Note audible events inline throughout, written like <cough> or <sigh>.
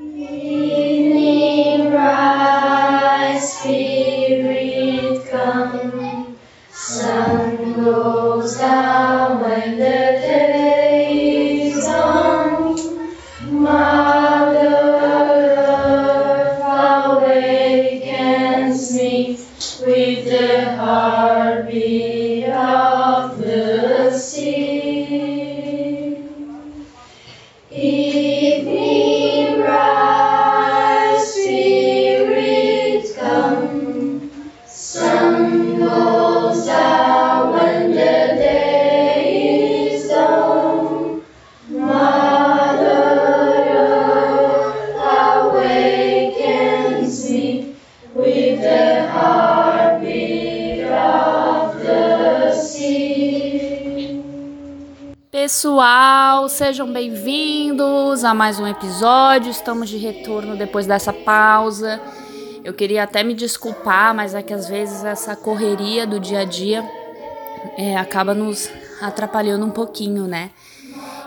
Yeah. Sejam bem-vindos a mais um episódio. Estamos de retorno depois dessa pausa. Eu queria até me desculpar, mas é que às vezes essa correria do dia a dia é, acaba nos atrapalhando um pouquinho, né?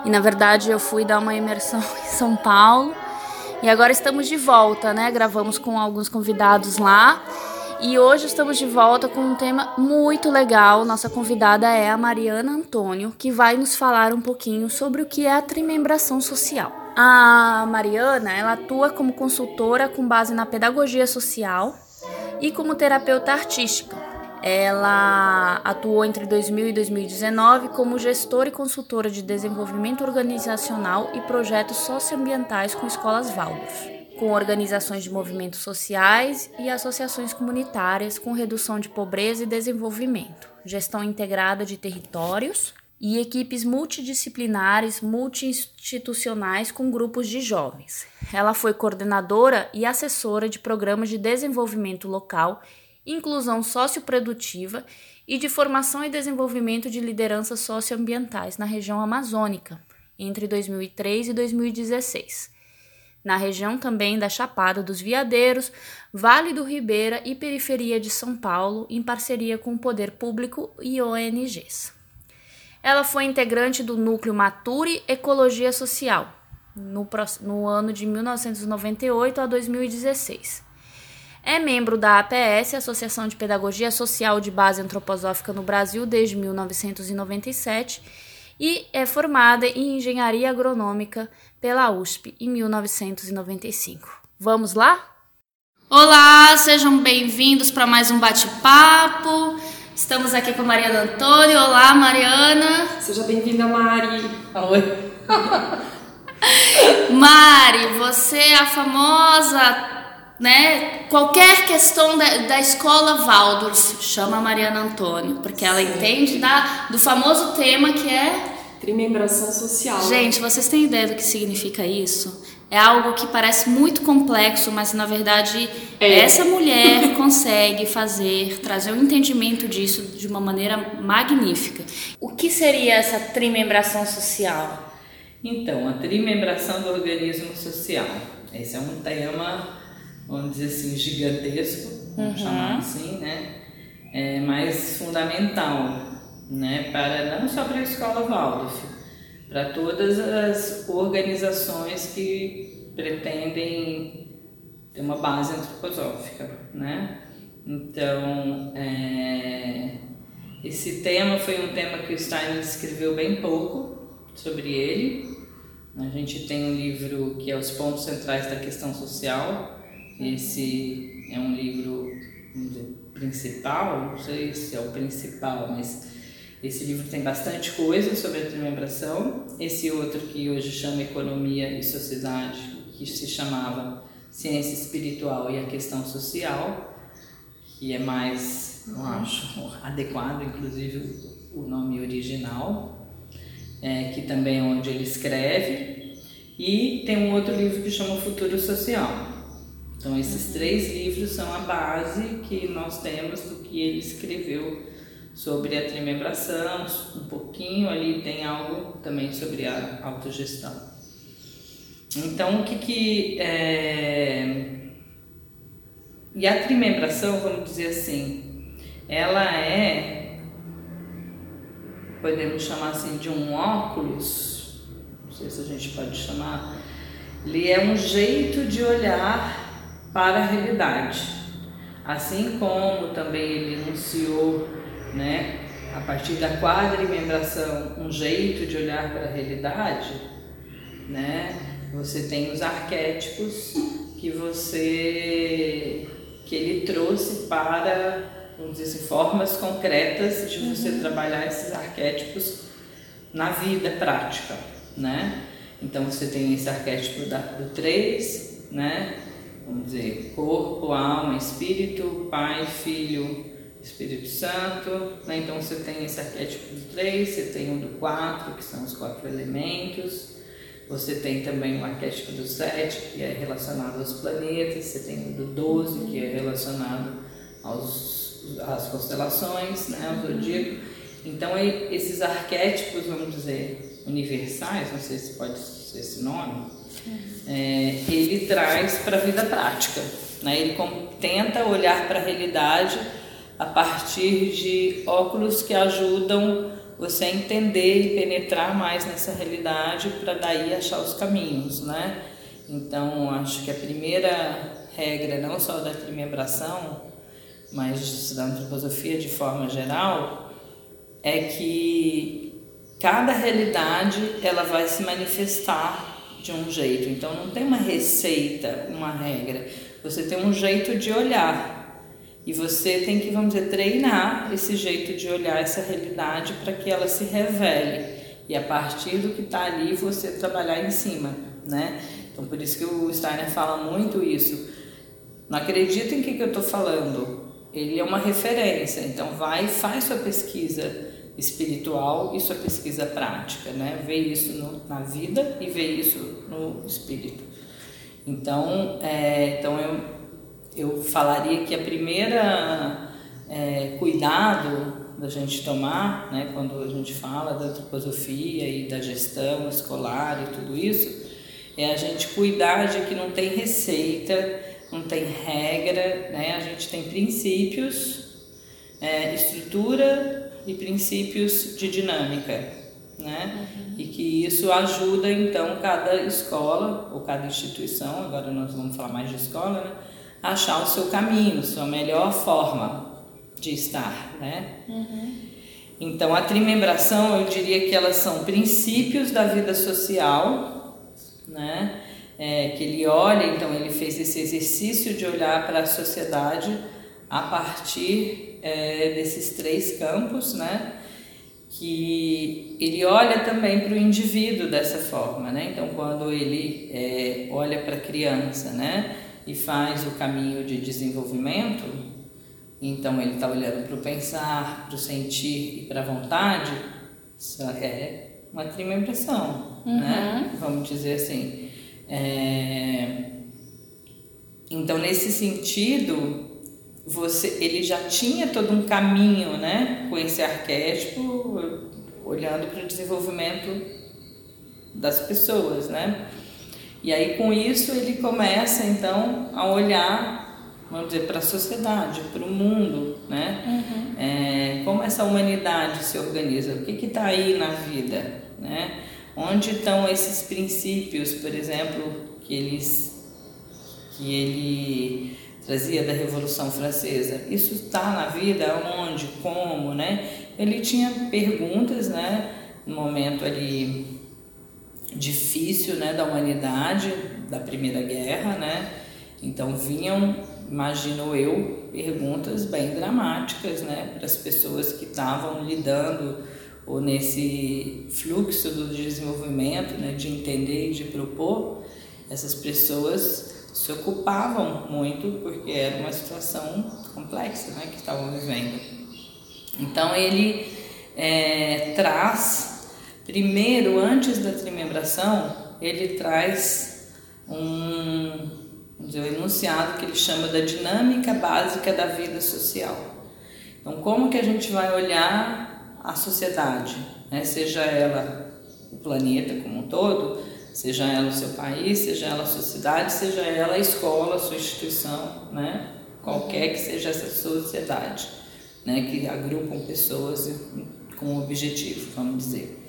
E na verdade eu fui dar uma imersão <laughs> em São Paulo e agora estamos de volta, né? Gravamos com alguns convidados lá. E hoje estamos de volta com um tema muito legal. Nossa convidada é a Mariana Antônio, que vai nos falar um pouquinho sobre o que é a trimembração social. A Mariana, ela atua como consultora com base na pedagogia social e como terapeuta artística. Ela atuou entre 2000 e 2019 como gestora e consultora de desenvolvimento organizacional e projetos socioambientais com escolas Waldorf com organizações de movimentos sociais e associações comunitárias com redução de pobreza e desenvolvimento, gestão integrada de territórios e equipes multidisciplinares, multi-institucionais com grupos de jovens. Ela foi coordenadora e assessora de programas de desenvolvimento local, inclusão socioprodutiva e de formação e desenvolvimento de lideranças socioambientais na região amazônica entre 2003 e 2016 na região também da Chapada dos Veadeiros, Vale do Ribeira e periferia de São Paulo, em parceria com o Poder Público e ONGs. Ela foi integrante do núcleo Mature Ecologia Social no, no ano de 1998 a 2016. É membro da APS, Associação de Pedagogia Social de Base Antroposófica no Brasil, desde 1997 e é formada em Engenharia Agronômica pela USP em 1995. Vamos lá? Olá, sejam bem-vindos para mais um bate-papo. Estamos aqui com a Mariana Antônio. Olá, Mariana. Seja bem-vinda, Mari. Oi. <laughs> Mari, você é a famosa né? Qualquer questão da, da escola Waldorf chama a Mariana Antônio, porque ela entende da, do famoso tema que é trimembração social. Gente, vocês têm ideia do que significa isso? É algo que parece muito complexo, mas na verdade é. essa mulher <laughs> consegue fazer, trazer o um entendimento disso de uma maneira magnífica. O que seria essa trimembração social? Então, a trimembração do organismo social. Esse é um tema vamos dizer assim, gigantesco, vamos uhum. chamar assim, né? É mais fundamental, né? Para não só para a escola Waldorf, para todas as organizações que pretendem ter uma base antroposófica, né? Então, é, esse tema foi um tema que o Stein escreveu bem pouco sobre ele. A gente tem um livro que é Os Pontos Centrais da Questão Social, esse é um livro principal, não sei se é o principal, mas esse livro tem bastante coisa sobre a trimembração. Esse outro que hoje chama Economia e Sociedade, que se chamava Ciência Espiritual e a Questão Social, que é mais, não acho, adequado, inclusive o nome original, é, que também é onde ele escreve. E tem um outro livro que chama Futuro Social, então, esses três livros são a base que nós temos do que ele escreveu sobre a trimembração, um pouquinho ali tem algo também sobre a autogestão. Então, o que que é... E a trimembração, vamos dizer assim, ela é, podemos chamar assim, de um óculos, não sei se a gente pode chamar, ele é um jeito de olhar para a realidade. Assim como também ele enunciou, né, a partir da quadrimembração, um jeito de olhar para a realidade, né? Você tem os arquétipos que você que ele trouxe para, vamos dizer assim, formas concretas de você uhum. trabalhar esses arquétipos na vida prática, né? Então você tem esse arquétipo da, do três, né? Vamos dizer, corpo, alma, espírito, pai, filho, Espírito Santo. Né? Então você tem esse arquétipo do três, você tem o do quatro, que são os quatro elementos. Você tem também o arquétipo do sete, que é relacionado aos planetas. Você tem o do doze, que é relacionado aos, às constelações, né? ao zodíaco. Então esses arquétipos, vamos dizer, universais, não sei se pode ser esse nome, é, ele traz para a vida prática. Né? Ele tenta olhar para a realidade a partir de óculos que ajudam você a entender e penetrar mais nessa realidade para daí achar os caminhos, né? Então, acho que a primeira regra, não só da trimembração, mas da antroposofia de forma geral, é que cada realidade ela vai se manifestar de um jeito. Então, não tem uma receita, uma regra. Você tem um jeito de olhar e você tem que, vamos dizer, treinar esse jeito de olhar essa realidade para que ela se revele. E a partir do que está ali, você trabalhar em cima, né? Então, por isso que o Steiner fala muito isso. Não acredita em que, que eu estou falando. Ele é uma referência. Então, vai e faz sua pesquisa espiritual e sua pesquisa prática, né? Vê isso no, na vida e vê isso no espírito. Então, é, então eu eu falaria que a primeira é, cuidado da gente tomar, né, quando a gente fala da antroposofia e da gestão escolar e tudo isso, é a gente cuidar de que não tem receita, não tem regra, né, a gente tem princípios, é, estrutura e princípios de dinâmica. Né? Uhum. E que isso ajuda então cada escola ou cada instituição, agora nós vamos falar mais de escola, né? Achar o seu caminho, sua melhor forma de estar, né? Uhum. Então, a trimembração, eu diria que elas são princípios da vida social, né? É, que ele olha, então ele fez esse exercício de olhar para a sociedade a partir é, desses três campos, né? Que ele olha também para o indivíduo dessa forma, né? Então, quando ele é, olha para a criança, né? E faz o caminho de desenvolvimento, então ele está olhando para o pensar, para o sentir e para a vontade, isso é uma trimembração, uhum. né? Vamos dizer assim. É... Então, nesse sentido, você, ele já tinha todo um caminho, né? Com esse arquétipo, olhando para o desenvolvimento das pessoas, né? E aí com isso ele começa então a olhar, vamos dizer, para a sociedade, para o mundo, né? Uhum. É, como essa humanidade se organiza, o que está aí na vida, né? Onde estão esses princípios, por exemplo, que eles que ele trazia da Revolução Francesa. Isso está na vida, onde, como, né? Ele tinha perguntas, né? No momento ali difícil né, da humanidade, da Primeira Guerra, né? Então vinham, imagino eu, perguntas bem dramáticas né, para as pessoas que estavam lidando ou nesse fluxo do desenvolvimento, né, de entender e de propor, essas pessoas se ocupavam muito porque era uma situação complexa né, que estavam vivendo. Então ele é, traz Primeiro, antes da trimembração, ele traz um, um enunciado que ele chama da dinâmica básica da vida social. Então, como que a gente vai olhar a sociedade, né? seja ela o planeta como um todo, seja ela o seu país, seja ela a sua cidade, seja ela a escola, a sua instituição, né? qualquer que seja essa sociedade, né? que agrupam pessoas com um objetivo, vamos dizer.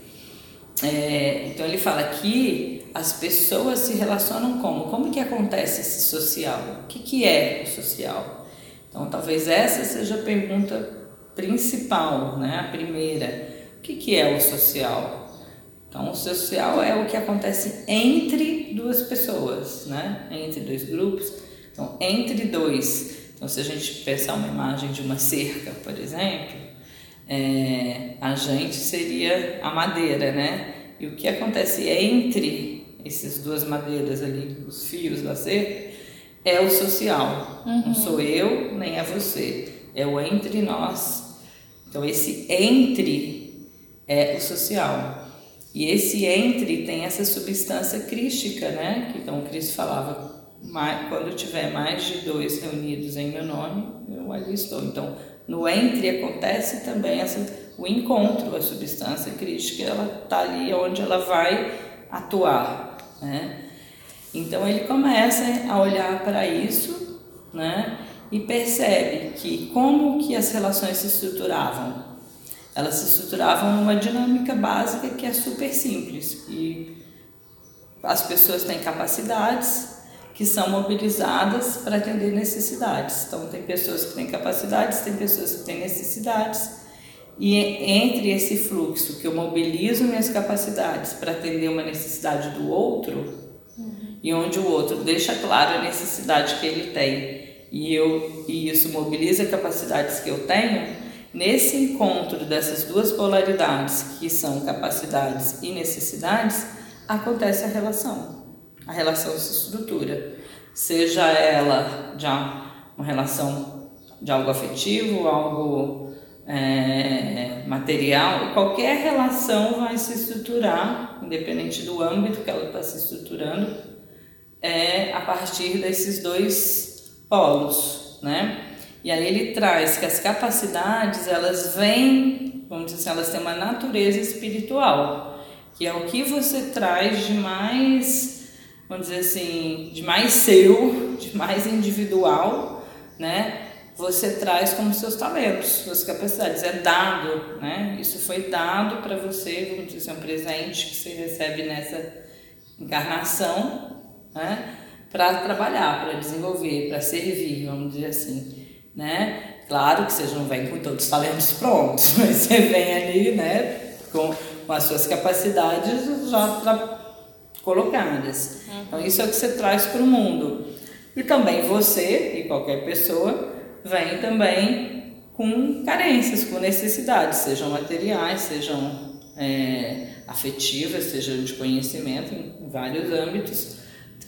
É, então ele fala que as pessoas se relacionam como? Como que acontece esse social? O que, que é o social? Então, talvez essa seja a pergunta principal, né? A primeira. O que, que é o social? Então, o social é o que acontece entre duas pessoas, né? Entre dois grupos. Então, entre dois. Então, se a gente pensar uma imagem de uma cerca, por exemplo, é, a gente seria a madeira, né? E o que acontece entre essas duas madeiras ali, os fios da cerca, é o social. Uhum. Não sou eu, nem é você. É o entre nós. Então, esse entre é o social. E esse entre tem essa substância crística, né? Que então Cristo falava, quando tiver mais de dois reunidos em meu nome, eu ali estou. Então, no entre acontece também essa, o encontro, a substância crística, ela está ali onde ela vai atuar, né? Então ele começa a olhar para isso, né? E percebe que como que as relações se estruturavam. Elas se estruturavam numa dinâmica básica que é super simples. E as pessoas têm capacidades que são mobilizadas para atender necessidades. Então tem pessoas que têm capacidades, tem pessoas que têm necessidades. E entre esse fluxo que eu mobilizo minhas capacidades para atender uma necessidade do outro, e onde o outro deixa clara a necessidade que ele tem e eu e isso mobiliza capacidades que eu tenho, nesse encontro dessas duas polaridades, que são capacidades e necessidades, acontece a relação. A relação se estrutura, seja ela já uma relação de algo afetivo, algo é, material, qualquer relação vai se estruturar, independente do âmbito que ela está se estruturando, é a partir desses dois polos, né? E aí ele traz que as capacidades, elas vêm, vamos dizer assim, elas têm uma natureza espiritual, que é o que você traz de mais, vamos dizer assim, de mais seu, de mais individual, né? Você traz como seus talentos, suas capacidades, é dado, né? Isso foi dado para você, vamos dizer um presente que você recebe nessa encarnação, né? para trabalhar, para desenvolver, para servir, vamos dizer assim, né? Claro que você não vem com todos os talentos prontos, <laughs> mas você vem ali, né, com, com as suas capacidades já colocadas. Uhum. Então isso é o que você traz para o mundo. E também você e qualquer pessoa vem também com carências, com necessidades, sejam materiais, sejam é, afetivas, sejam de conhecimento, em vários âmbitos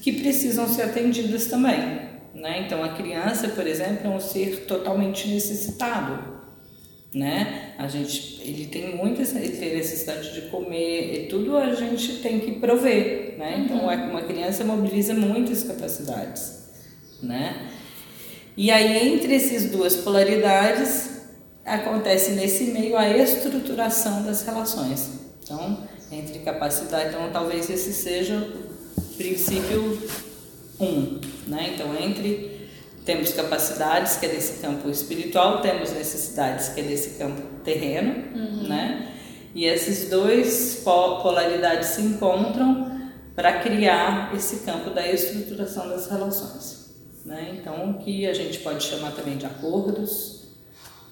que precisam ser atendidas também. Né? Então, a criança, por exemplo, é um ser totalmente necessitado. Né? A gente, ele tem muita ele tem necessidade de comer e tudo a gente tem que prover, né? Então uhum. uma criança mobiliza muitas capacidades, né? E aí entre essas duas polaridades acontece nesse meio a estruturação das relações. Então entre capacidade, então talvez esse seja princípio 1, um, né? Então, entre temos capacidades, que é desse campo espiritual, temos necessidades, que é desse campo terreno, uhum. né? E esses dois polaridades se encontram para criar esse campo da estruturação das relações, né? Então, o que a gente pode chamar também de acordos,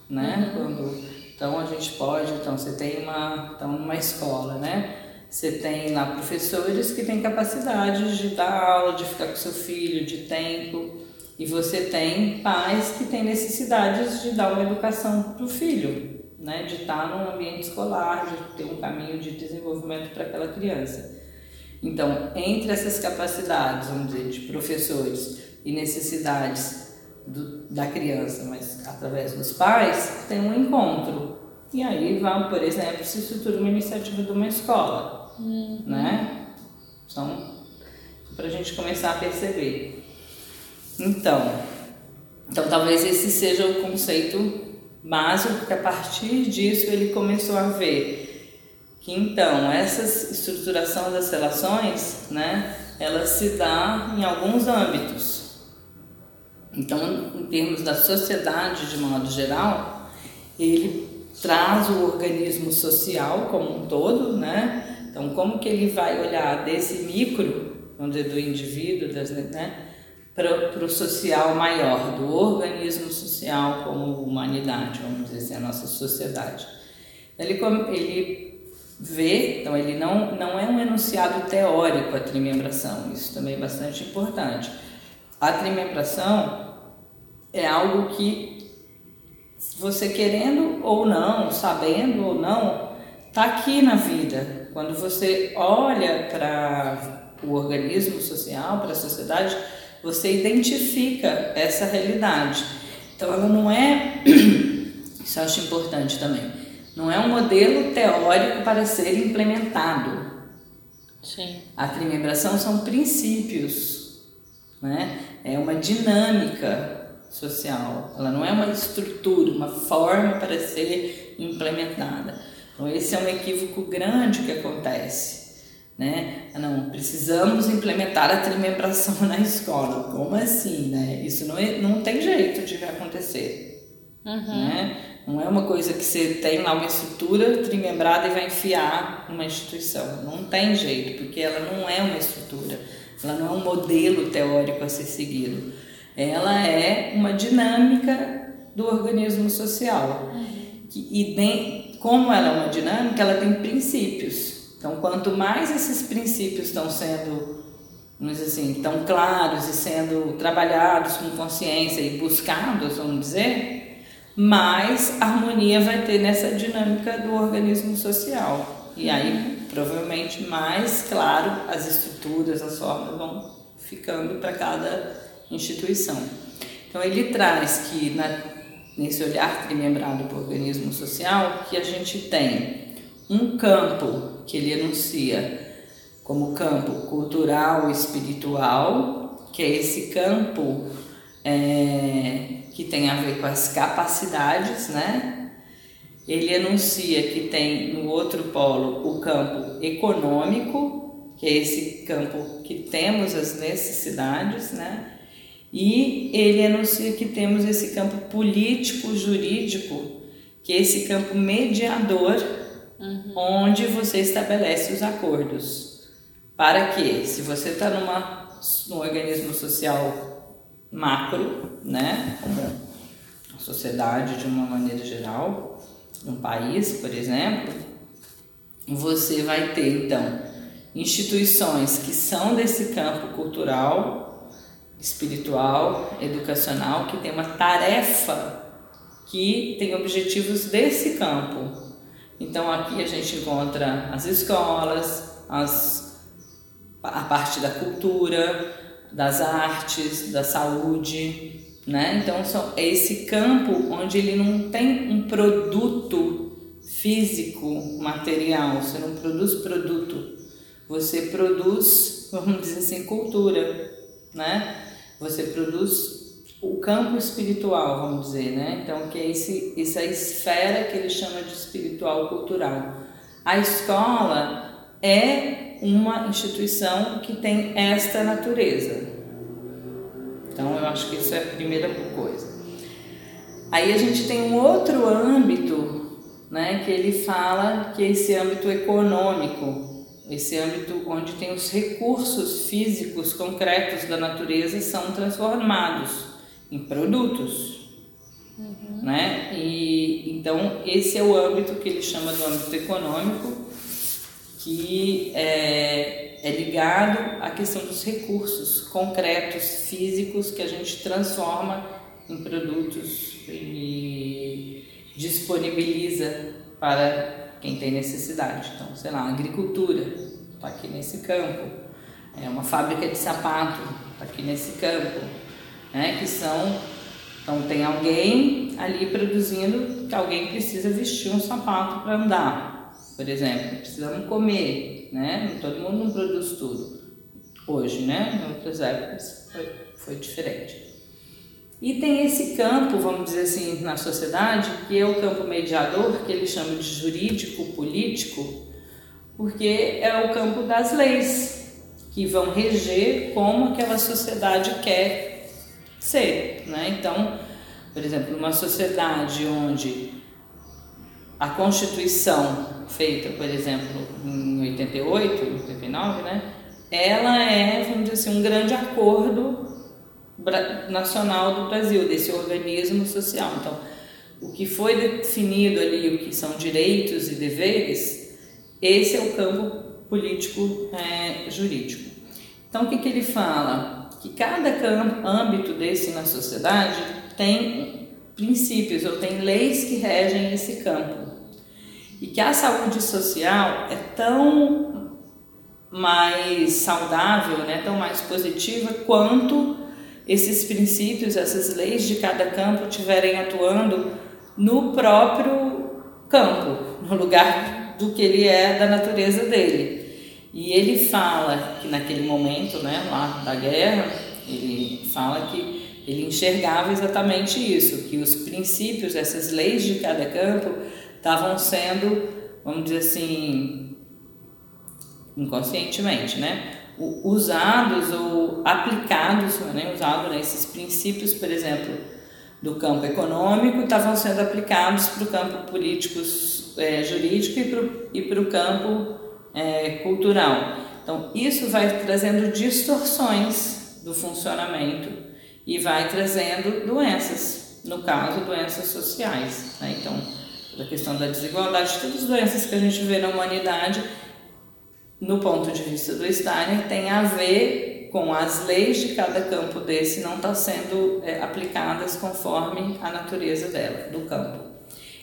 né? Uhum. Quando então a gente pode, então você tem uma, então numa escola, né? Você tem lá professores que têm capacidade de dar aula, de ficar com seu filho, de tempo. E você tem pais que têm necessidades de dar uma educação para o filho, né? de estar num ambiente escolar, de ter um caminho de desenvolvimento para aquela criança. Então, entre essas capacidades, vamos dizer, de professores e necessidades do, da criança, mas através dos pais, tem um encontro. E aí, vamos, por exemplo, se estrutura uma iniciativa de uma escola uhum. né? Então, para a gente começar a perceber. Então, então, talvez esse seja o conceito básico, porque a partir disso ele começou a ver que então essa estruturação das relações, né, ela se dá em alguns âmbitos. Então, em termos da sociedade de modo geral, ele traz o organismo social como um todo, né, Então, como que ele vai olhar desse micro, vamos dizer, do indivíduo, das, né, para o social maior, do organismo social como humanidade, vamos dizer assim, a nossa sociedade. Ele, ele vê, então ele não, não é um enunciado teórico a trimembração, isso também é bastante importante. A trimembração é algo que você querendo ou não, sabendo ou não, está aqui na vida. Quando você olha para o organismo social, para a sociedade, você identifica essa realidade. Então ela não é, <clears throat> isso eu acho importante também, não é um modelo teórico para ser implementado. Sim. A trimembração são princípios, né? é uma dinâmica social, ela não é uma estrutura, uma forma para ser implementada. Então esse é um equívoco grande que acontece né? Ah, não, precisamos implementar a trimembração <laughs> na escola. Como assim, né? Isso não, é, não tem jeito de acontecer, uhum. né? Não é uma coisa que você tem lá uma estrutura trimembrada e vai enfiar numa instituição. Não tem jeito, porque ela não é uma estrutura. Ela não é um modelo teórico a ser seguido. Ela é uma dinâmica do organismo social. E como ela é uma dinâmica, ela tem princípios. Então, quanto mais esses princípios estão sendo, vamos dizer assim, tão claros e sendo trabalhados com consciência e buscados, vamos dizer, mais harmonia vai ter nessa dinâmica do organismo social. E aí, provavelmente, mais claro as estruturas, as formas vão ficando para cada instituição. Então, ele traz que na, nesse olhar trimembrado para o organismo social, que a gente tem um campo que ele enuncia como campo cultural espiritual, que é esse campo é, que tem a ver com as capacidades, né? Ele enuncia que tem no outro polo o campo econômico, que é esse campo que temos as necessidades, né? E ele enuncia que temos esse campo político, jurídico, que é esse campo mediador uhum. onde você estabelece os acordos. Para que, se você está numa num organismo social macro, né, como a sociedade de uma maneira geral, um país, por exemplo, você vai ter então instituições que são desse campo cultural, espiritual, educacional, que tem uma tarefa que tem objetivos desse campo. Então aqui a gente encontra as escolas, as, a parte da cultura, das artes, da saúde, né? Então são, é esse campo onde ele não tem um produto físico, material, você não produz produto, você produz, vamos dizer assim, cultura, né? Você produz o campo espiritual, vamos dizer, né? Então, que é esse, essa esfera que ele chama de espiritual cultural. A escola é uma instituição que tem esta natureza. Então, eu acho que isso é a primeira coisa. Aí a gente tem um outro âmbito, né, que ele fala que é esse âmbito econômico, esse âmbito onde tem os recursos físicos concretos da natureza são transformados em produtos. Uhum. Né? E, então, esse é o âmbito que ele chama do âmbito econômico, que é, é ligado à questão dos recursos concretos, físicos, que a gente transforma em produtos e disponibiliza para quem tem necessidade. Então, sei lá, agricultura está aqui nesse campo, é uma fábrica de sapato está aqui nesse campo, né? Que são então tem alguém ali produzindo que alguém precisa vestir um sapato para andar, por exemplo, precisamos comer, né? Todo mundo não produz tudo hoje, né? Em outras épocas foi, foi diferente. E tem esse campo, vamos dizer assim, na sociedade, que é o campo mediador, que ele chama de jurídico político, porque é o campo das leis que vão reger como aquela sociedade quer ser, né? Então, por exemplo, uma sociedade onde a Constituição feita, por exemplo, em 88, 89, né? Ela é, vamos dizer assim, um grande acordo nacional do Brasil, desse organismo social. Então, o que foi definido ali, o que são direitos e deveres, esse é o campo político é, jurídico. Então, o que, que ele fala? Que cada campo, âmbito desse na sociedade tem princípios ou tem leis que regem esse campo. E que a saúde social é tão mais saudável, né, tão mais positiva quanto esses princípios, essas leis de cada campo estiverem atuando no próprio campo, no lugar do que ele é da natureza dele. E ele fala que naquele momento, né, lá da guerra, ele fala que ele enxergava exatamente isso, que os princípios, essas leis de cada campo estavam sendo, vamos dizer assim, inconscientemente, né, usados ou aplicados, né, usados né, esses princípios, por exemplo, do campo econômico estavam sendo aplicados para o campo político é, jurídico e para o campo é, cultural. Então, isso vai trazendo distorções do funcionamento e vai trazendo doenças, no caso, doenças sociais. Né? Então, a questão da desigualdade, todas as doenças que a gente vê na humanidade, no ponto de vista do Steiner, tem a ver com as leis de cada campo desse não estar tá sendo é, aplicadas conforme a natureza dela, do campo.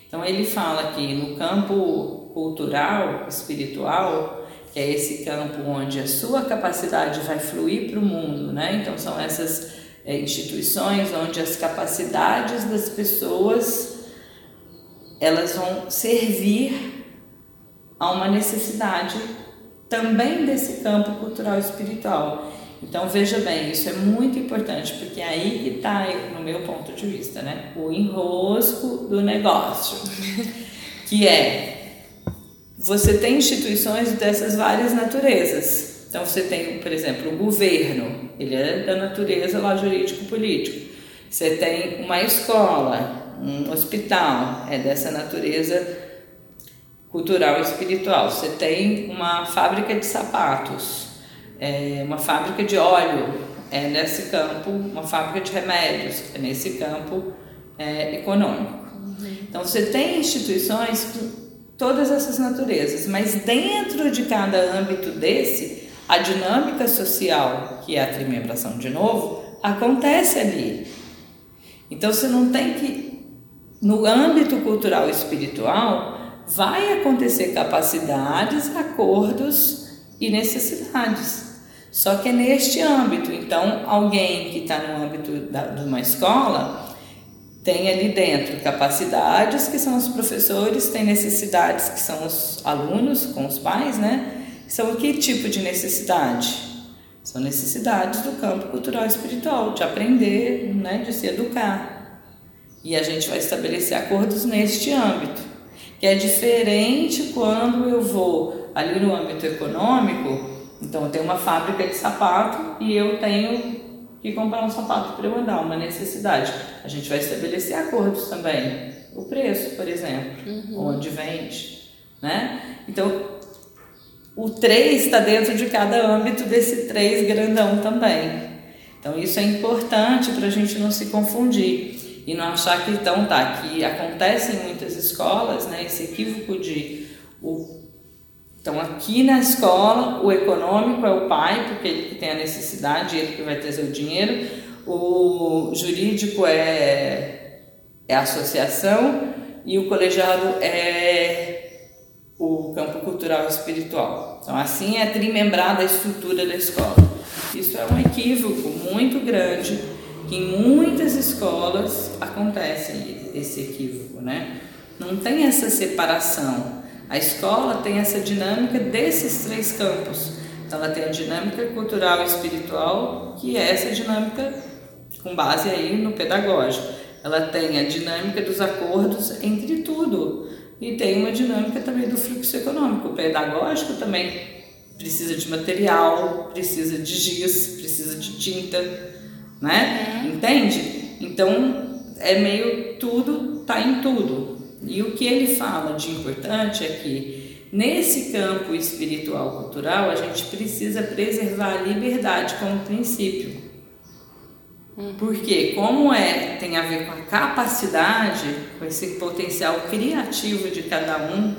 Então ele fala que no campo cultural, espiritual, que é esse campo onde a sua capacidade vai fluir para o mundo, né? Então são essas é, instituições onde as capacidades das pessoas elas vão servir a uma necessidade também desse campo cultural espiritual. Então veja bem, isso é muito importante, porque é aí que está, no meu ponto de vista, né, o enrosco do negócio, <laughs> que é você tem instituições dessas várias naturezas. Então você tem, por exemplo, o governo, ele é da natureza lá jurídico-político. Você tem uma escola, um hospital, é dessa natureza cultural e espiritual. Você tem uma fábrica de sapatos, é, uma fábrica de óleo é nesse campo, uma fábrica de remédios é nesse campo é, econômico. Uhum. Então você tem instituições com todas essas naturezas, mas dentro de cada âmbito desse, a dinâmica social, que é a trimembração de novo, acontece ali. Então você não tem que, no âmbito cultural e espiritual, vai acontecer capacidades, acordos e necessidades. Só que é neste âmbito. Então, alguém que está no âmbito da, de uma escola tem ali dentro capacidades, que são os professores, tem necessidades, que são os alunos com os pais, né? São que tipo de necessidade? São necessidades do campo cultural e espiritual, de aprender, né, de se educar. E a gente vai estabelecer acordos neste âmbito, que é diferente quando eu vou ali no âmbito econômico então, eu tenho uma fábrica de sapato e eu tenho que comprar um sapato para eu andar, uma necessidade. A gente vai estabelecer acordos também. O preço, por exemplo, uhum. onde vende. Né? Então, o 3 está dentro de cada âmbito desse 3 grandão também. Então, isso é importante para a gente não se confundir e não achar que, então, tá, que acontece em muitas escolas, né, esse equívoco de o então, aqui na escola, o econômico é o pai, porque ele que tem a necessidade, ele que vai trazer o dinheiro. O jurídico é, é a associação e o colegiado é o campo cultural e espiritual. Então, assim é trimembrada a estrutura da escola. Isso é um equívoco muito grande que em muitas escolas acontece esse equívoco, né? Não tem essa separação. A escola tem essa dinâmica desses três campos. Ela tem a dinâmica cultural e espiritual, que é essa dinâmica com base aí no pedagógico. Ela tem a dinâmica dos acordos entre tudo e tem uma dinâmica também do fluxo econômico. O pedagógico também precisa de material, precisa de giz, precisa de tinta, né? Uhum. Entende? Então é meio tudo, tá em tudo. E o que ele fala de importante é que Nesse campo espiritual cultural, a gente precisa preservar a liberdade como princípio. Porque como é, tem a ver com a capacidade, com esse potencial criativo de cada um,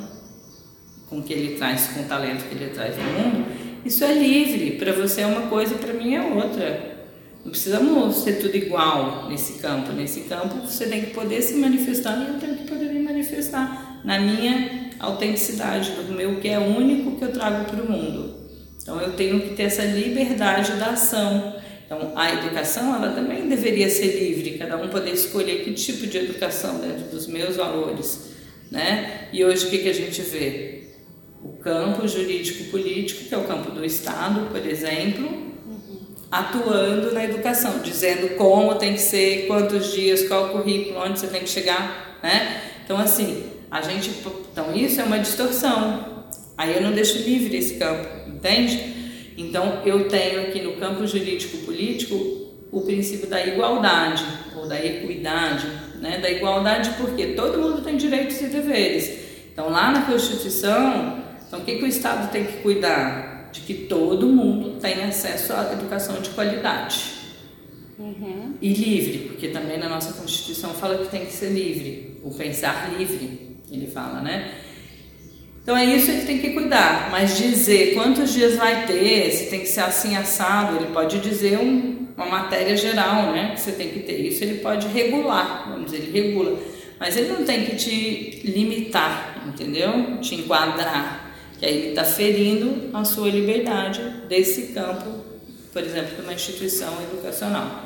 com que ele traz, com o talento que ele traz no mundo, isso é livre. Para você é uma coisa, para mim é outra. Não precisamos ser tudo igual nesse campo. Nesse campo você tem que poder se manifestar e eu tenho que poder me manifestar na minha autenticidade, do meu que é único que eu trago para o mundo. Então eu tenho que ter essa liberdade da ação. Então a educação ela também deveria ser livre, cada um poder escolher que tipo de educação dentro dos meus valores, né? E hoje o que, que a gente vê? O campo jurídico-político, que é o campo do Estado, por exemplo, atuando na educação, dizendo como tem que ser, quantos dias, qual o currículo, onde você tem que chegar, né? Então assim, a gente, então isso é uma distorção. Aí eu não deixo livre esse campo, entende? Então eu tenho aqui no campo jurídico político o princípio da igualdade ou da equidade, né? Da igualdade porque todo mundo tem direitos e deveres. Então lá na Constituição, então o que, que o Estado tem que cuidar? De que todo mundo tem acesso à educação de qualidade. Uhum. E livre, porque também na nossa Constituição fala que tem que ser livre, o pensar livre, ele fala, né? Então é isso que ele tem que cuidar, mas dizer quantos dias vai ter, se tem que ser assim assado, ele pode dizer um, uma matéria geral, né? Que você tem que ter isso, ele pode regular, vamos dizer, ele regula, mas ele não tem que te limitar, entendeu? Te enquadrar. Que aí ele está ferindo a sua liberdade desse campo, por exemplo, de uma instituição educacional.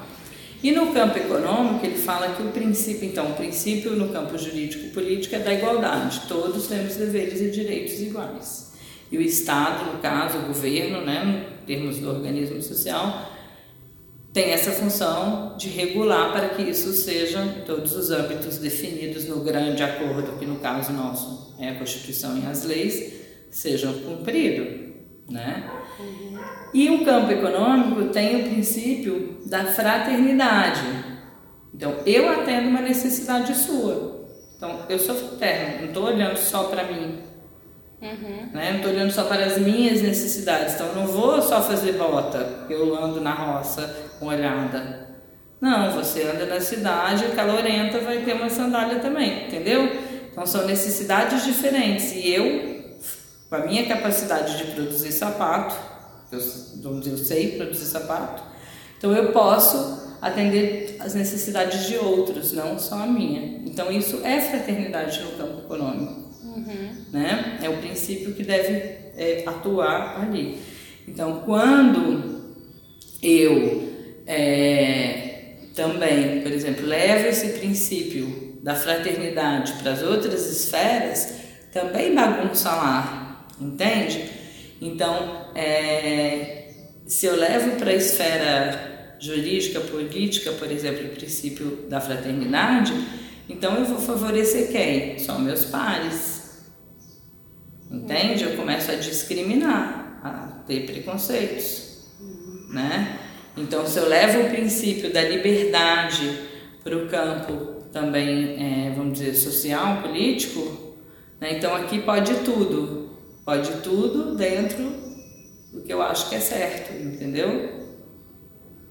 E no campo econômico, ele fala que o princípio, então, o princípio no campo jurídico-político é da igualdade. Todos temos deveres e direitos iguais. E o Estado, no caso, o governo, né, em termos do organismo social, tem essa função de regular para que isso seja em todos os âmbitos definidos no grande acordo, que no caso nosso é a Constituição e as leis, sejam cumpridos, né? Uhum. E o campo econômico tem o princípio da fraternidade. Então, eu atendo uma necessidade sua. Então, eu sou fraterno, não estou olhando só para mim. Uhum. Né? Não estou olhando só para as minhas necessidades. Então, não vou só fazer bota, eu ando na roça olhada. Não, você anda na cidade, a calorenta vai ter uma sandália também, entendeu? Então, são necessidades diferentes. E eu com a minha capacidade de produzir sapato, eu, eu sei produzir sapato, então eu posso atender as necessidades de outros, não só a minha. Então isso é fraternidade no campo econômico, uhum. né? É o princípio que deve é, atuar ali. Então quando eu é, também, por exemplo, levo esse princípio da fraternidade para as outras esferas, também bagunça lá Entende? Então, é, se eu levo para a esfera jurídica, política, por exemplo, o princípio da fraternidade, então eu vou favorecer quem? Só meus pares. Entende? Eu começo a discriminar, a ter preconceitos, né? Então, se eu levo o princípio da liberdade para o campo também, é, vamos dizer, social, político, né? então aqui pode tudo. Pode tudo dentro do que eu acho que é certo, entendeu?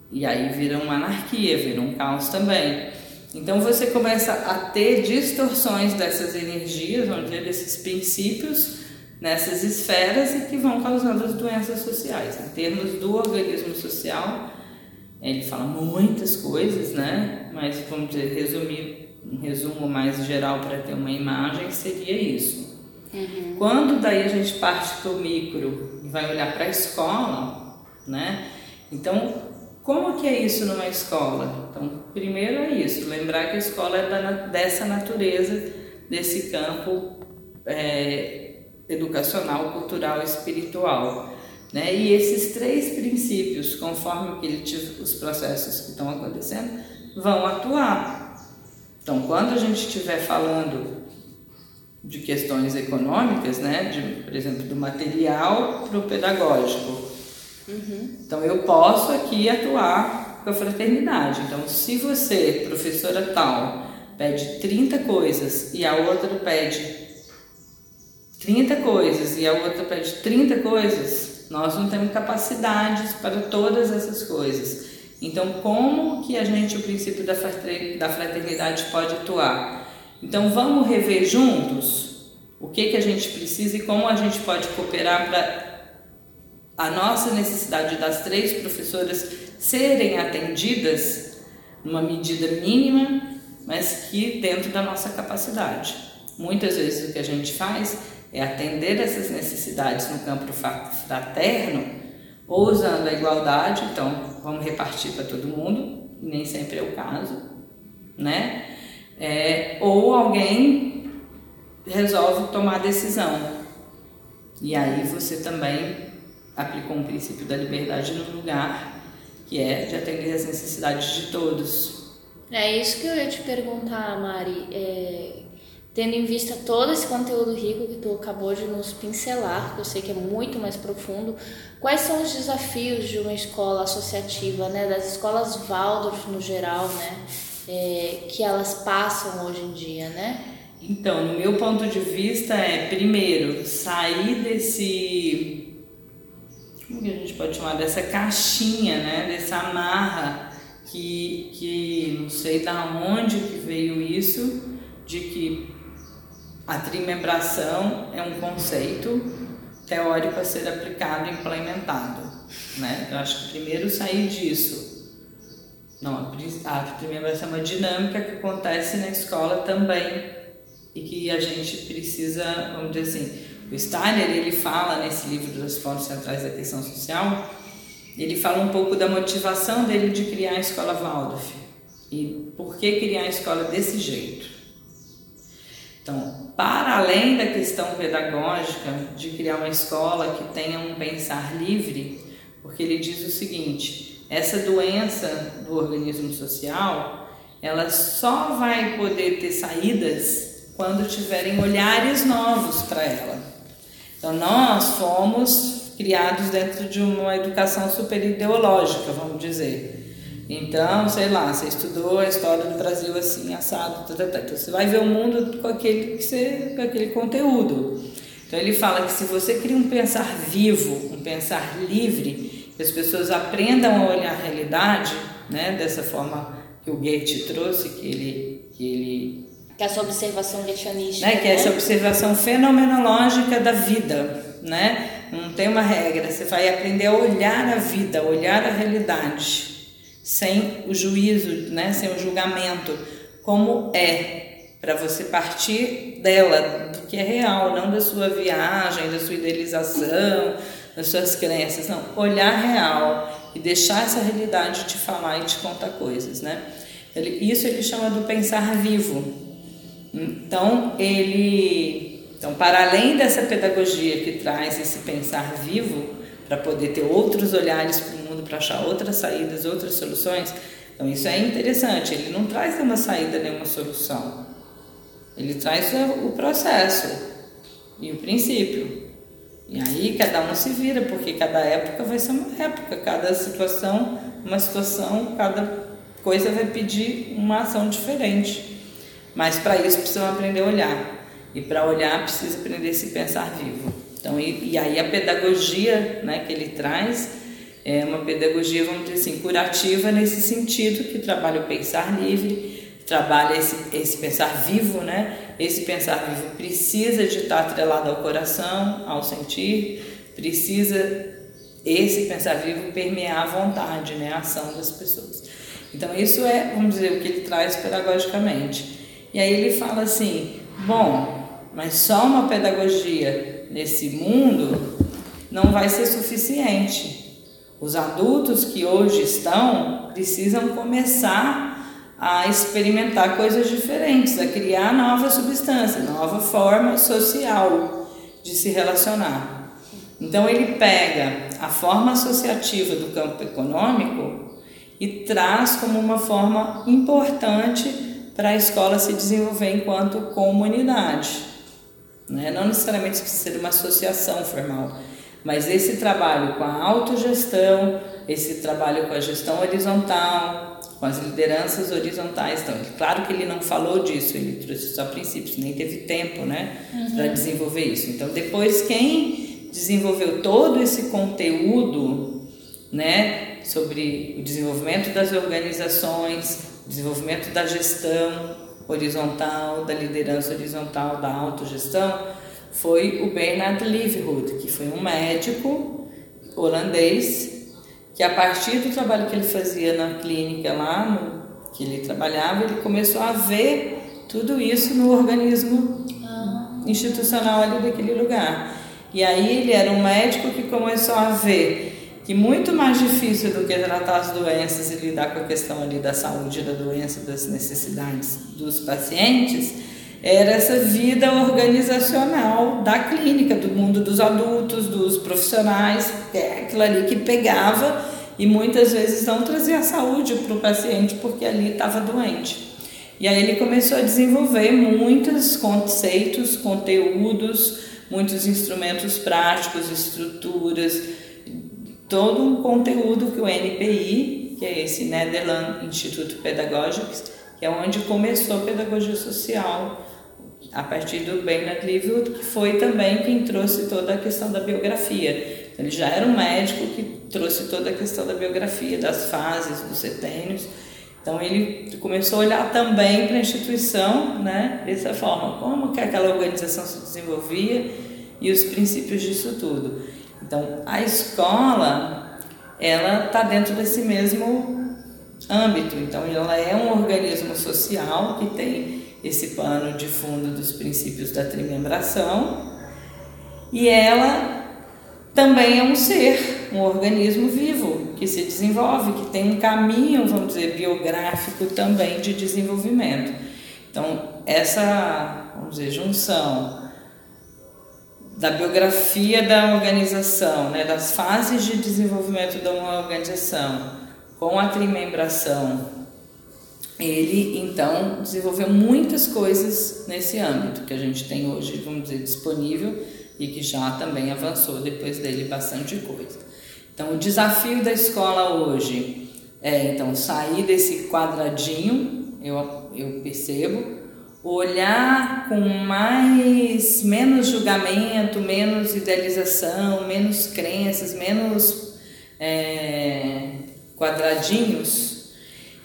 E aí vira uma anarquia, vira um caos também. Então você começa a ter distorções dessas energias, vamos dizer, desses princípios nessas esferas e que vão causando as doenças sociais. Em termos do organismo social, ele fala muitas coisas, né? Mas vamos dizer, resumir um resumo mais geral para ter uma imagem seria isso. Uhum. Quando daí a gente parte para o micro e vai olhar para a escola, né? Então, como que é isso numa escola? Então, primeiro é isso, lembrar que a escola é da, dessa natureza, desse campo é, educacional, cultural espiritual. Né? E esses três princípios, conforme que ele, os processos que estão acontecendo, vão atuar. Então, quando a gente estiver falando de questões econômicas, né? De, por exemplo, do material para o pedagógico. Uhum. Então, eu posso aqui atuar com a fraternidade. Então, se você, professora tal, pede 30 coisas e a outra pede 30 coisas e a outra pede 30 coisas, nós não temos capacidades para todas essas coisas. Então, como que a gente, o princípio da fraternidade pode atuar? Então, vamos rever juntos o que, que a gente precisa e como a gente pode cooperar para a nossa necessidade das três professoras serem atendidas numa medida mínima, mas que dentro da nossa capacidade. Muitas vezes o que a gente faz é atender essas necessidades no campo fraterno, ou usando a igualdade, então vamos repartir para todo mundo, nem sempre é o caso, né? É, ou alguém resolve tomar decisão. E aí você também aplicou um princípio da liberdade no lugar, que é de atender as necessidades de todos. É isso que eu ia te perguntar, Mari. É, tendo em vista todo esse conteúdo rico que tu acabou de nos pincelar, que eu sei que é muito mais profundo, quais são os desafios de uma escola associativa, né, das escolas Waldorf no geral, né, é, que elas passam hoje em dia, né? Então, no meu ponto de vista é, primeiro, sair desse como que a gente pode chamar dessa caixinha, né, dessa amarra que, que não sei da onde que veio isso, de que a trimembração é um conceito teórico a ser aplicado e implementado, né? Eu acho que primeiro sair disso. Não, a trimembração é uma dinâmica que acontece na escola também e que a gente precisa, vamos dizer assim, o Steiner, ele fala nesse livro dos pontos centrais da atenção social, ele fala um pouco da motivação dele de criar a escola Waldorf e por que criar a escola desse jeito. Então, para além da questão pedagógica de criar uma escola que tenha um pensar livre, porque ele diz o seguinte: essa doença do organismo social, ela só vai poder ter saídas quando tiverem olhares novos para ela. Então, nós fomos criados dentro de uma educação super ideológica, vamos dizer. Então, sei lá, você estudou a história do Brasil assim, assado, tá, tá, tá. então você vai ver o mundo com aquele, que você, com aquele conteúdo. Então, ele fala que se você cria um pensar vivo, um pensar livre, que as pessoas aprendam a olhar a realidade, né, dessa forma que o Goethe trouxe, que ele, que ele que é essa observação goetianística. Né? Que é essa né? observação fenomenológica da vida, né? Não tem uma regra, você vai aprender a olhar a vida, olhar a realidade, sem o juízo, né? sem o julgamento, como é, para você partir dela, do que é real, não da sua viagem, da sua idealização, das suas crenças, não, olhar real e deixar essa realidade te falar e te contar coisas, né? Ele, isso ele chama do pensar vivo, então, ele, então, para além dessa pedagogia que traz esse pensar vivo, para poder ter outros olhares para o mundo, para achar outras saídas, outras soluções, então isso é interessante. Ele não traz nenhuma saída, nenhuma solução. Ele traz o processo e o princípio. E aí cada um se vira, porque cada época vai ser uma época, cada situação, uma situação, cada coisa vai pedir uma ação diferente. Mas para isso precisam aprender a olhar. E para olhar precisa aprender a se pensar vivo. Então, e, e, aí a pedagogia né, que ele traz é uma pedagogia, vamos dizer assim, curativa nesse sentido, que trabalha o pensar livre, trabalha esse, esse pensar vivo, né? Esse pensar vivo precisa de estar atrelado ao coração, ao sentir, precisa esse pensar vivo permear a vontade, né? A ação das pessoas. Então, isso é, vamos dizer, o que ele traz pedagogicamente. E aí ele fala assim: bom, mas só uma pedagogia nesse mundo não vai ser suficiente. Os adultos que hoje estão precisam começar a experimentar coisas diferentes, a criar nova substância, nova forma social de se relacionar. Então ele pega a forma associativa do campo econômico e traz como uma forma importante para a escola se desenvolver enquanto comunidade. Né? Não necessariamente precisa ser uma associação formal, mas esse trabalho com a autogestão, esse trabalho com a gestão horizontal, com as lideranças horizontais. Então, claro que ele não falou disso, ele trouxe só princípios, nem teve tempo, né, uhum. para desenvolver isso. Então, depois quem desenvolveu todo esse conteúdo, né, sobre o desenvolvimento das organizações, desenvolvimento da gestão horizontal, da liderança horizontal, da autogestão, foi o Bernard Liverhood, que foi um médico holandês que a partir do trabalho que ele fazia na clínica lá, no, que ele trabalhava, ele começou a ver tudo isso no organismo ah. institucional ali daquele lugar. E aí ele era um médico que começou a ver que muito mais difícil do que tratar as doenças e lidar com a questão ali da saúde da doença, das necessidades dos pacientes, era essa vida organizacional da clínica, do mundo dos adultos, dos profissionais, é aquilo ali que pegava e muitas vezes não trazia saúde para o paciente porque ali estava doente. E aí ele começou a desenvolver muitos conceitos, conteúdos, muitos instrumentos práticos, estruturas, todo um conteúdo que o NPI, que é esse Netherlands Instituto Pedagógico, que é onde começou a pedagogia social a partir do Bernard Livio, que foi também quem trouxe toda a questão da biografia. Ele já era um médico que trouxe toda a questão da biografia, das fases, dos setênios. Então ele começou a olhar também para a instituição, né, dessa forma, como que aquela organização se desenvolvia e os princípios disso tudo. Então a escola, ela está dentro desse mesmo âmbito. Então ela é um organismo social que tem esse pano de fundo dos princípios da trimembração, e ela também é um ser, um organismo vivo que se desenvolve, que tem um caminho, vamos dizer, biográfico também de desenvolvimento. Então, essa, vamos dizer, junção da biografia da organização, né, das fases de desenvolvimento de uma organização, com a trimembração ele então desenvolveu muitas coisas nesse âmbito que a gente tem hoje, vamos dizer, disponível e que já também avançou depois dele bastante coisa. Então, o desafio da escola hoje é então sair desse quadradinho, eu, eu percebo, olhar com mais menos julgamento, menos idealização, menos crenças, menos é, quadradinhos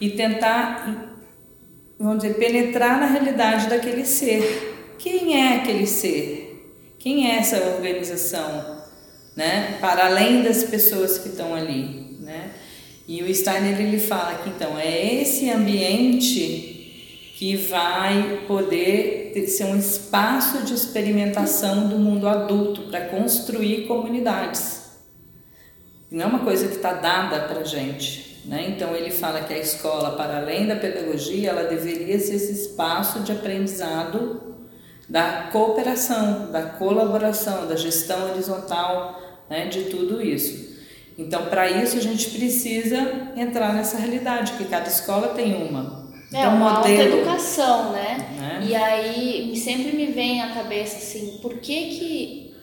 e tentar, vamos dizer, penetrar na realidade daquele ser. Quem é aquele ser? Quem é essa organização? Né? Para além das pessoas que estão ali, né? E o Steiner ele fala que então é esse ambiente que vai poder ser um espaço de experimentação do mundo adulto para construir comunidades. Não é uma coisa que está dada para gente, né? Então ele fala que a escola, para além da pedagogia, ela deveria ser esse espaço de aprendizado da cooperação, da colaboração, da gestão horizontal, né? de tudo isso. Então, para isso, a gente precisa entrar nessa realidade, que cada escola tem uma. É, então, uma modelo, educação, né? né? E aí sempre me vem à cabeça assim, por que, que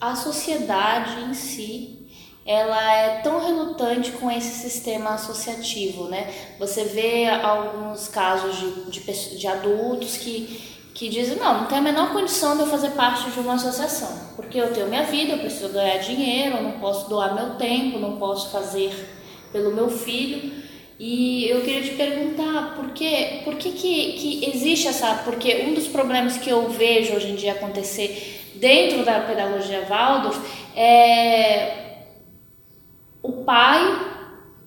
a sociedade em si ela é tão relutante com esse sistema associativo, né? Você vê alguns casos de, de, de, adultos que, que dizem, não, não tem a menor condição de eu fazer parte de uma associação, porque eu tenho minha vida, eu preciso ganhar dinheiro, eu não posso doar meu tempo, não posso fazer pelo meu filho. E eu queria te perguntar, por que, por que, que, que existe essa... Porque um dos problemas que eu vejo hoje em dia acontecer dentro da pedagogia Waldorf é o pai,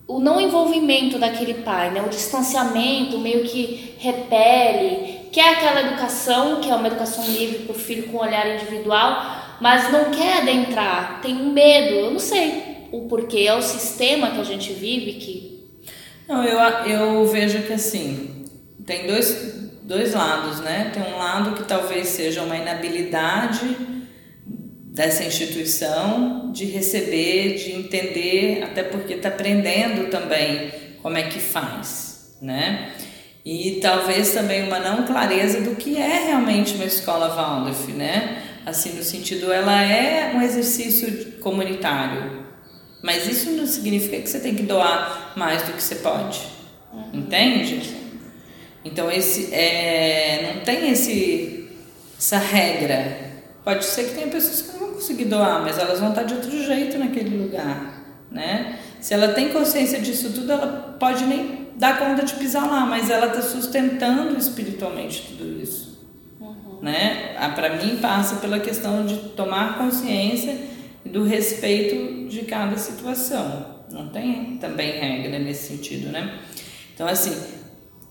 o não envolvimento daquele pai, né? o distanciamento meio que repele, quer aquela educação, que é uma educação livre para o filho com um olhar individual, mas não quer adentrar, tem um medo, eu não sei o porquê, é o sistema que a gente vive que... Não, eu, eu vejo que assim, tem dois, dois lados, né? Tem um lado que talvez seja uma inabilidade dessa instituição, de receber, de entender, até porque está aprendendo também como é que faz, né? E talvez também uma não clareza do que é realmente uma escola Waldorf, né? Assim, no sentido, ela é um exercício comunitário, mas isso não significa que você tem que doar mais do que você pode, Entende? Então esse é, não tem esse essa regra. Pode ser que tenha pessoas que conseguir doar, mas elas vão estar de outro jeito naquele lugar, né? Se ela tem consciência disso tudo, ela pode nem dar conta de pisar lá, mas ela está sustentando espiritualmente tudo isso, uhum. né? Ah, Para mim passa pela questão de tomar consciência do respeito de cada situação. Não tem também regra nesse sentido, né? Então assim,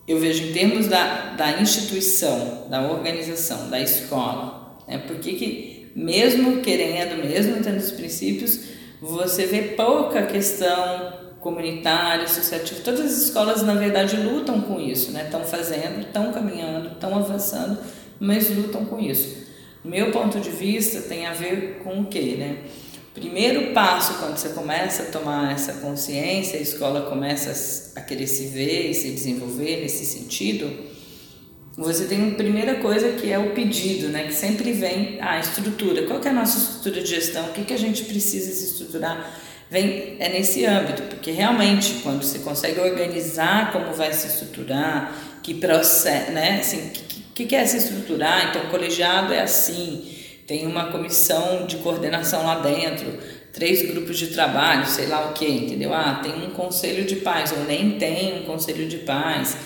eu vejo em termos da, da instituição, da organização, da escola, né? Porque que mesmo querendo, mesmo tendo os princípios, você vê pouca questão comunitária, associativa. Todas as escolas, na verdade, lutam com isso, né? Estão fazendo, estão caminhando, estão avançando, mas lutam com isso. Meu ponto de vista tem a ver com o quê, né? Primeiro passo, quando você começa a tomar essa consciência, a escola começa a querer se ver e se desenvolver nesse sentido, você tem a primeira coisa que é o pedido, né? Que sempre vem a estrutura. Qual é a nossa estrutura de gestão? O que, que a gente precisa se estruturar? Vem, é nesse âmbito, porque realmente quando você consegue organizar como vai se estruturar, que processo, né? Assim, que, que, que é se estruturar? Então, o colegiado é assim, tem uma comissão de coordenação lá dentro, três grupos de trabalho, sei lá o que, entendeu? Ah, tem um conselho de pais, ou nem tem um conselho de pais,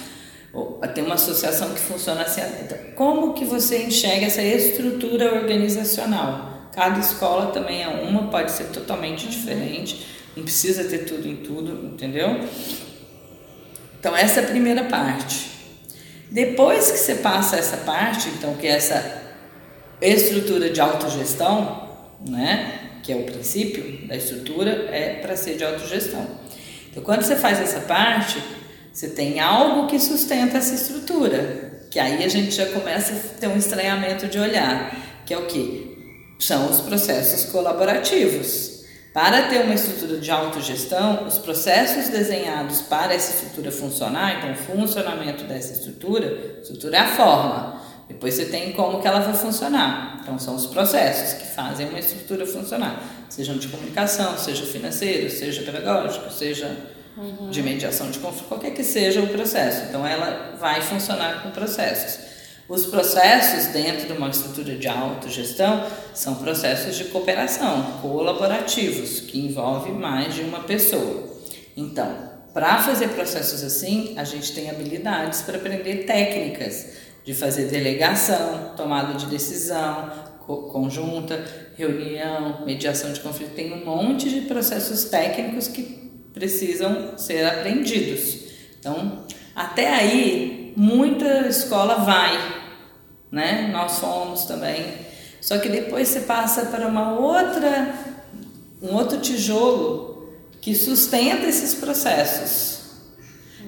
tem uma associação que funciona assim. Então, como que você enxerga essa estrutura organizacional? Cada escola também é uma, pode ser totalmente uhum. diferente, não precisa ter tudo em tudo, entendeu? Então, essa é a primeira parte. Depois que você passa essa parte, então, que é essa estrutura de autogestão, né, que é o princípio da estrutura, é para ser de autogestão. Então, quando você faz essa parte, você tem algo que sustenta essa estrutura, que aí a gente já começa a ter um estranhamento de olhar, que é o que? São os processos colaborativos. Para ter uma estrutura de autogestão, os processos desenhados para essa estrutura funcionar, então o funcionamento dessa estrutura, estrutura é a forma, depois você tem como que ela vai funcionar. Então são os processos que fazem uma estrutura funcionar, sejam de comunicação, seja financeiro, seja pedagógico, seja uhum. de mediação de conflito, qualquer que seja o processo. Então ela vai funcionar com processos. Os processos dentro de uma estrutura de autogestão são processos de cooperação, colaborativos, que envolve mais de uma pessoa. Então, para fazer processos assim, a gente tem habilidades para aprender técnicas de fazer delegação, tomada de decisão conjunta, reunião, mediação de conflito. Tem um monte de processos técnicos que precisam ser aprendidos. Então, até aí, muita escola vai, né? Nós fomos também. Só que depois você passa para uma outra, um outro tijolo que sustenta esses processos.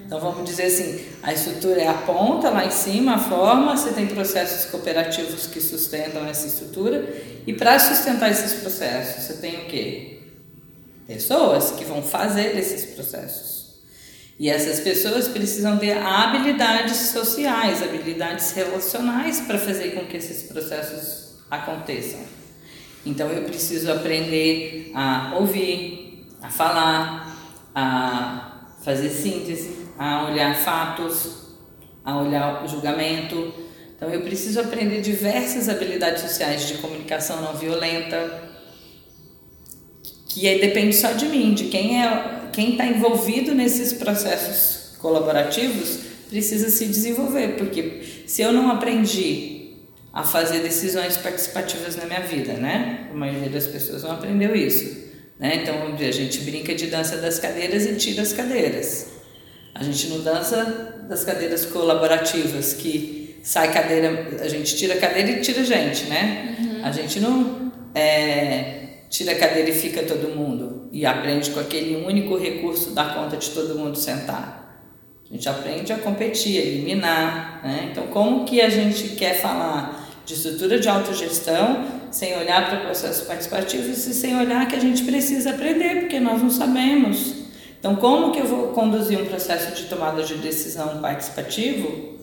Então vamos dizer assim, a estrutura é a ponta lá em cima, a forma, você tem processos cooperativos que sustentam essa estrutura e para sustentar esses processos, você tem o quê? Pessoas que vão fazer esses processos. E essas pessoas precisam ter habilidades sociais, habilidades relacionais para fazer com que esses processos aconteçam. Então eu preciso aprender a ouvir, a falar, a fazer síntese, a olhar fatos, a olhar o julgamento. Então eu preciso aprender diversas habilidades sociais de comunicação não violenta, que aí depende só de mim, de quem é quem está envolvido nesses processos colaborativos precisa se desenvolver, porque se eu não aprendi a fazer decisões participativas na minha vida, né? A maioria das pessoas não aprendeu isso, né? Então a gente brinca de dança das cadeiras e tira as cadeiras. A gente não dança das cadeiras colaborativas, que sai cadeira, a gente tira a cadeira e tira gente, né? Uhum. A gente não é, tira a cadeira e fica todo mundo e aprende com aquele único recurso da conta de todo mundo sentar. A gente aprende a competir, a eliminar, né? Então, como que a gente quer falar de estrutura de autogestão sem olhar para processos participativos e sem olhar que a gente precisa aprender, porque nós não sabemos. Então, como que eu vou conduzir um processo de tomada de decisão participativo,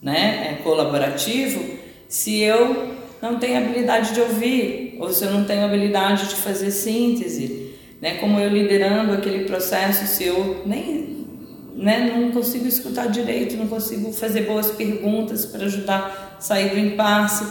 né, é, colaborativo, se eu não tenho habilidade de ouvir, ou se eu não tenho habilidade de fazer síntese, né, como eu liderando aquele processo, se eu nem né, não consigo escutar direito, não consigo fazer boas perguntas para ajudar a sair do impasse.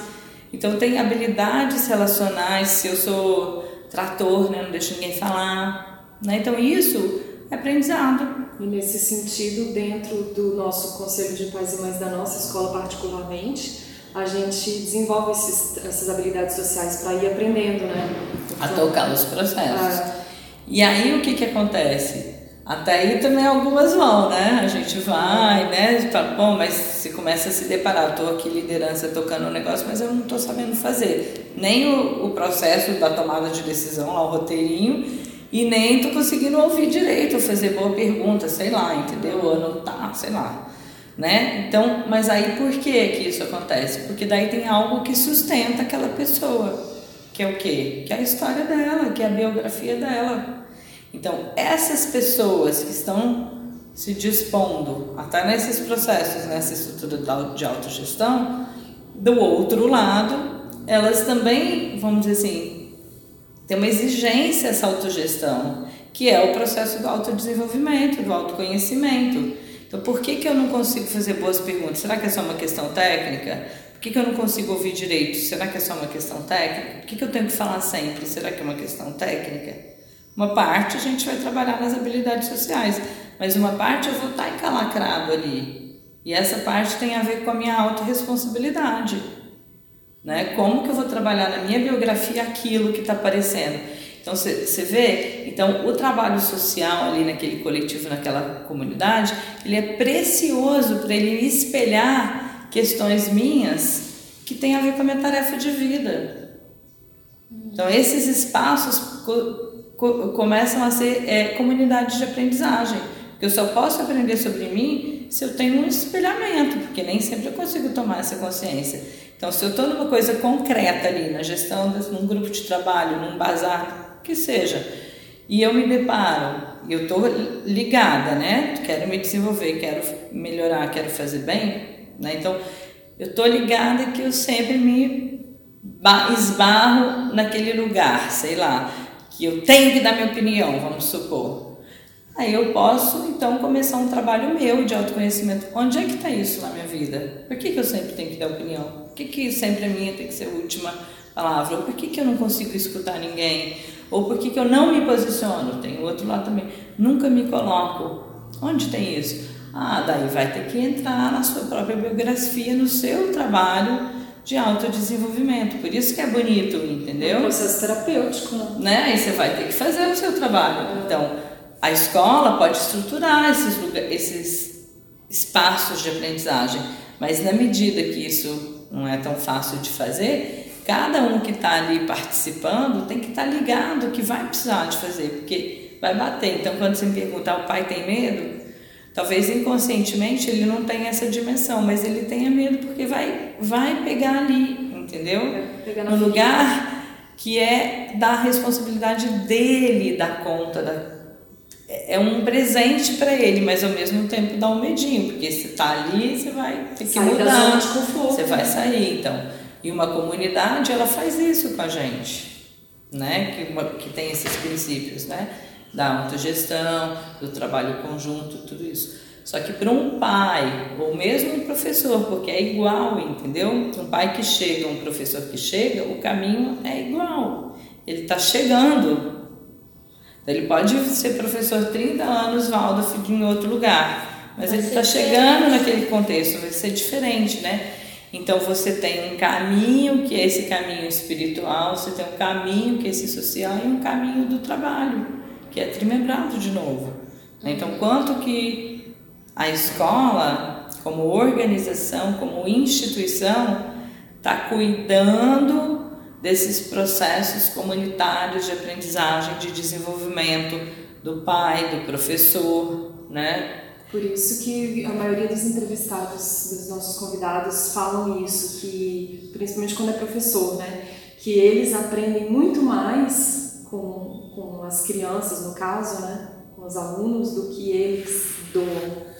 Então tem habilidades relacionais, se eu sou trator, né, não deixo ninguém falar, né? Então isso é aprendizado. E nesse sentido, dentro do nosso Conselho de Pais e Mães da nossa escola particularmente, a gente desenvolve esses, essas habilidades sociais para ir aprendendo, né? a tocar os processos. É. E aí o que que acontece? Até aí também algumas vão, né? A gente vai, né? Fala, bom, mas você começa a se deparar, tô aqui liderança tocando o um negócio, mas eu não tô sabendo fazer. Nem o, o processo da tomada de decisão, lá o roteirinho, e nem tô conseguindo ouvir direito, fazer boa pergunta, sei lá, entendeu? Anotar, sei lá. Né? Então, mas aí por que que isso acontece? Porque daí tem algo que sustenta aquela pessoa, que é o quê? Que é a história dela, que é a biografia dela. Então, essas pessoas que estão se dispondo até nesses processos, nessa estrutura de autogestão, do outro lado, elas também, vamos dizer assim, têm uma exigência essa autogestão, que é o processo do autodesenvolvimento, do autoconhecimento. Então, por que, que eu não consigo fazer boas perguntas? Será que é só uma questão técnica? Por que, que eu não consigo ouvir direito? Será que é só uma questão técnica? Por que, que eu tenho que falar sempre? Será que é uma questão técnica? Uma parte a gente vai trabalhar nas habilidades sociais, mas uma parte eu vou estar encalacrado ali. E essa parte tem a ver com a minha autorresponsabilidade. Né? Como que eu vou trabalhar na minha biografia aquilo que está aparecendo? Então você vê, então o trabalho social ali naquele coletivo, naquela comunidade, ele é precioso para ele espelhar questões minhas que têm a ver com a minha tarefa de vida. Então esses espaços começam a ser é, comunidades de aprendizagem. Eu só posso aprender sobre mim se eu tenho um espelhamento, porque nem sempre eu consigo tomar essa consciência. Então, se eu estou numa coisa concreta ali, na gestão, num grupo de trabalho, num bazar, que seja, e eu me deparo, eu estou ligada, né? Quero me desenvolver, quero melhorar, quero fazer bem, né? Então, eu estou ligada que eu sempre me esbarro naquele lugar, sei lá que eu tenho que dar minha opinião, vamos supor. Aí eu posso então começar um trabalho meu de autoconhecimento. Onde é que está isso na minha vida? Por que, que eu sempre tenho que dar opinião? Por que, que sempre a minha tem que ser a última palavra? Por que, que eu não consigo escutar ninguém? Ou por que, que eu não me posiciono? Tem o outro lado também. Nunca me coloco. Onde tem isso? Ah, daí vai ter que entrar na sua própria biografia, no seu trabalho de autodesenvolvimento. Por isso que é bonito, entendeu? É um processo terapêutico, né? né? Aí você vai ter que fazer o seu trabalho. É. Então, a escola pode estruturar esses, esses espaços de aprendizagem, mas na medida que isso não é tão fácil de fazer, cada um que está ali participando tem que estar tá ligado que vai precisar de fazer, porque vai bater. Então, quando você me perguntar, o pai tem medo? Talvez inconscientemente ele não tenha essa dimensão, mas ele tenha medo porque vai, vai pegar ali, entendeu? Pegar no lugar que é da responsabilidade dele dar conta da é um presente para ele, mas ao mesmo tempo dá um medinho, porque se tá ali, você vai ter que Sai mudar. Da. Você vai sair, então. E uma comunidade, ela faz isso com a gente, né? Que, uma, que tem esses princípios, né? da autogestão, do trabalho conjunto, tudo isso. Só que para um pai, ou mesmo um professor, porque é igual, entendeu? Um pai que chega, um professor que chega, o caminho é igual. Ele está chegando. Ele pode ser professor 30 anos, Waldorf, em outro lugar, mas vai ele está chegando naquele contexto, vai ser diferente, né? Então você tem um caminho que é esse caminho espiritual, você tem um caminho que é esse social e um caminho do trabalho que é trimembrado de novo. Então, quanto que a escola, como organização, como instituição, está cuidando desses processos comunitários de aprendizagem, de desenvolvimento do pai, do professor, né? Por isso que a maioria dos entrevistados, dos nossos convidados, falam isso, que principalmente quando é professor, né? Que eles aprendem muito mais com com as crianças, no caso, né, com os alunos, do que eles doam.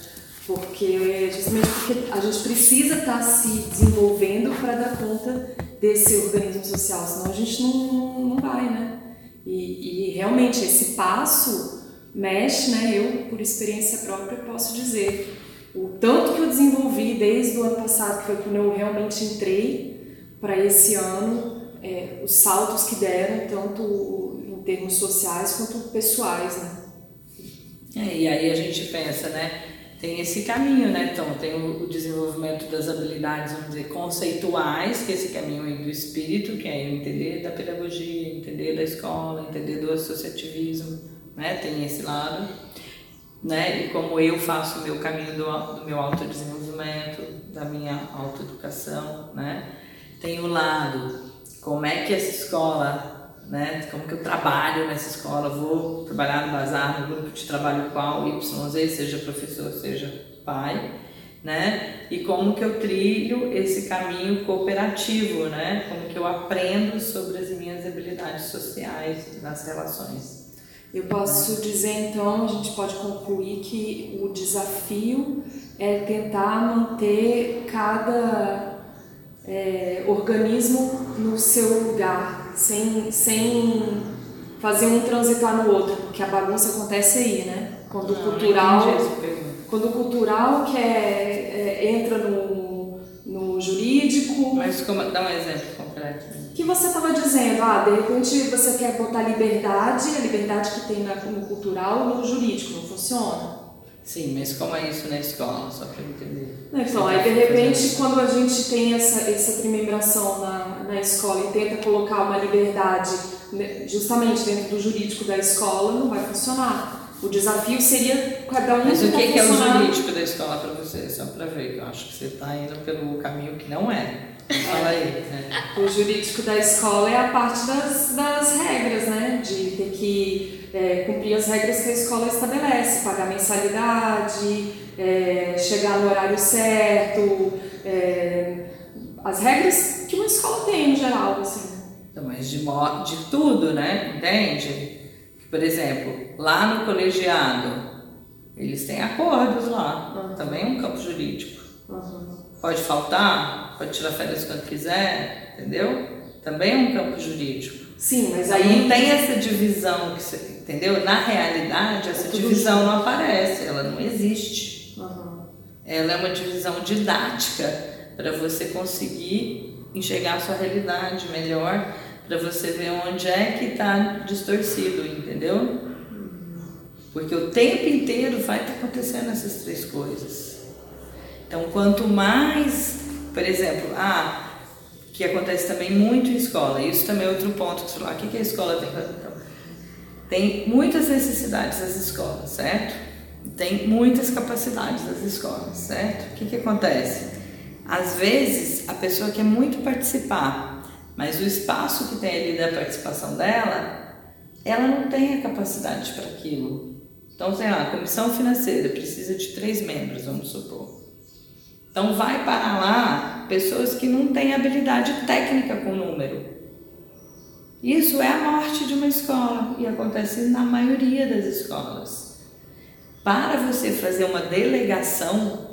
Porque, justamente porque a gente precisa estar tá se desenvolvendo para dar conta desse organismo social, senão a gente não, não vai, né? E, e realmente esse passo mexe, né? Eu, por experiência própria, posso dizer o tanto que eu desenvolvi desde o ano passado, que foi quando eu realmente entrei para esse ano, é, os saltos que deram, tanto em termos sociais quanto pessoais, né? É, e aí a gente pensa, né? Tem esse caminho, né? Então, tem o, desenvolvimento das habilidades, vamos dizer, conceituais, que é esse caminho aí do espírito, que é entender da pedagogia, entender da escola, entender do associativismo, né? Tem esse lado né? E como eu faço o meu caminho do, do meu autodesenvolvimento, da minha autoeducação, né? Tem o lado, como é que essa escola, né? Como que eu trabalho nessa escola, vou trabalhar no bazar, no grupo de trabalho qual, YZ, seja professor, seja pai, né? E como que eu trilho esse caminho cooperativo, né? Como que eu aprendo sobre as minhas habilidades sociais nas relações. Eu posso dizer então, a gente pode concluir que o desafio é tentar manter cada é, organismo no seu lugar, sem, sem fazer um transitar no outro, porque a bagunça acontece aí, né? Quando o cultural, quando o cultural quer, é, entra no, no jurídico. Mas como, dá um exemplo concreto que você estava dizendo, ah, de repente você quer botar liberdade, a liberdade que tem no cultural, no jurídico, não funciona? Sim, mas como é isso na escola, só para entender? Então, aí de repente, quando a gente tem essa, essa trimembração na, na escola e tenta colocar uma liberdade né, justamente dentro do jurídico da escola, não vai funcionar. O desafio seria cada um Mas o que, que é o jurídico da escola para você? Só para ver, eu acho que você está indo pelo caminho que não é. Fala aí. <laughs> O jurídico da escola é a parte das, das regras, né? De ter que é, cumprir as regras que a escola estabelece, pagar mensalidade, é, chegar no horário certo, é, as regras que uma escola tem em geral, assim. Então, mas de, de tudo, né? Entende? Por exemplo, lá no colegiado, eles têm acordos lá, uhum. também é um campo jurídico. Uhum. Pode faltar, pode tirar férias quando quiser, entendeu? Também é um campo jurídico. Sim, mas aí. Não tem essa divisão, que você, entendeu? Na realidade, essa é divisão não aparece, ela não existe. Uhum. Ela é uma divisão didática para você conseguir enxergar a sua realidade melhor, para você ver onde é que está distorcido, entendeu? Porque o tempo inteiro vai estar tá acontecendo essas três coisas. Então, quanto mais, por exemplo, ah, que acontece também muito em escola, isso também é outro ponto que você falou, o que a escola tem que fazer? Então, tem muitas necessidades das escolas, certo? Tem muitas capacidades das escolas, certo? O que, que acontece? Às vezes, a pessoa quer muito participar, mas o espaço que tem ali da participação dela, ela não tem a capacidade para aquilo. Então, sei lá, a comissão financeira precisa de três membros, vamos supor. Então vai para lá pessoas que não têm habilidade técnica com número. Isso é a morte de uma escola e acontece na maioria das escolas. Para você fazer uma delegação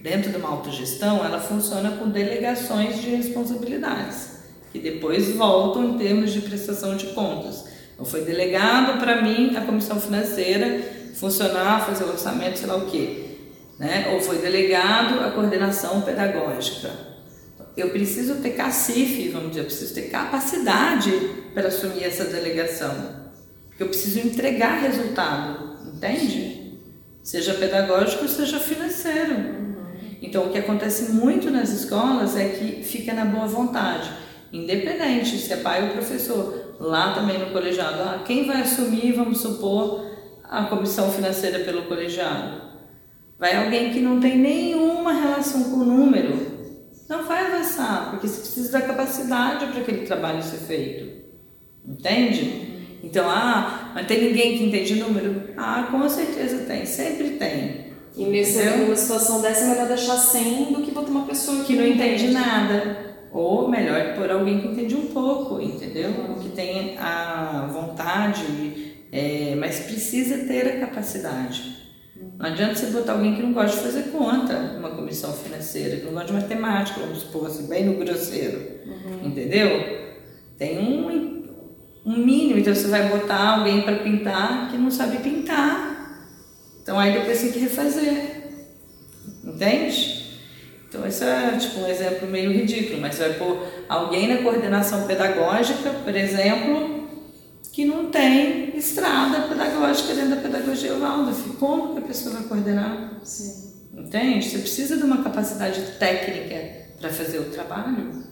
dentro de uma autogestão, ela funciona com delegações de responsabilidades, que depois voltam em termos de prestação de contas. Então foi delegado para mim a comissão financeira funcionar, fazer o orçamento, sei lá o quê né? ou foi delegado a coordenação pedagógica. Eu preciso ter cacife, vamos dizer, eu preciso ter capacidade para assumir essa delegação. Eu preciso entregar resultado, entende? Seja pedagógico, seja financeiro. Então, o que acontece muito nas escolas é que fica na boa vontade, independente se é pai ou professor. Lá também no colegiado, ah, quem vai assumir, vamos supor, a comissão financeira pelo colegiado? Vai alguém que não tem nenhuma relação com o número. Não vai avançar, porque você precisa da capacidade para aquele trabalho ser feito. Entende? Então, ah, mas tem ninguém que entende número? Ah, com certeza tem, sempre tem. E nesse, numa situação dessa é melhor deixar sem do que botar uma pessoa que, não entende nada. Ou melhor, por alguém que entende um pouco, entendeu? Que tem a vontade, é, mas precisa ter a capacidade. Não adianta você botar alguém que não gosta de fazer conta numa comissão financeira, que não gosta de matemática, vamos supor assim, bem no grosseiro. Uhum. Entendeu? Tem um, um mínimo. Então você vai botar alguém para pintar que não sabe pintar. Então aí depois tem que refazer. Entende? Então esse é tipo um exemplo meio ridículo, mas você vai pôr alguém na coordenação pedagógica, por exemplo, que não tem estrada pedagógica dentro da pedagogia Waldorf. Como que a pessoa vai coordenar? Sim. Entende? Você precisa de uma capacidade técnica para fazer o trabalho.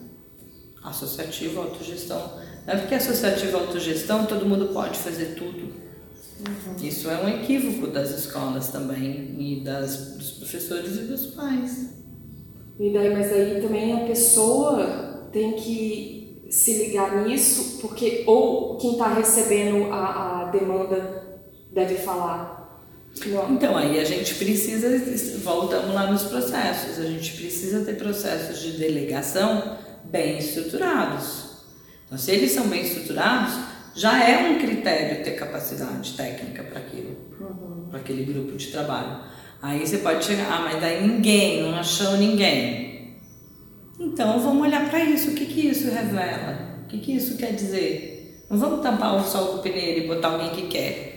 Associativo, autogestão. Não é porque é associativo, autogestão, todo mundo pode fazer tudo. Uhum. Isso é um equívoco das escolas também, e das, dos professores e dos pais. E daí, mas aí também a pessoa tem que se ligar nisso, porque ou quem está recebendo a, a demanda deve falar. Não. Então, aí a gente precisa, voltamos lá nos processos, a gente precisa ter processos de delegação bem estruturados. Então, se eles são bem estruturados, já é um critério ter capacidade técnica para aquilo, uhum. para aquele grupo de trabalho. Aí você pode chegar, ah, mas daí ninguém, não achou ninguém. Então vamos olhar para isso, o que, que isso revela? O que, que isso quer dizer? Não vamos tampar o sol com peneira e botar alguém que quer.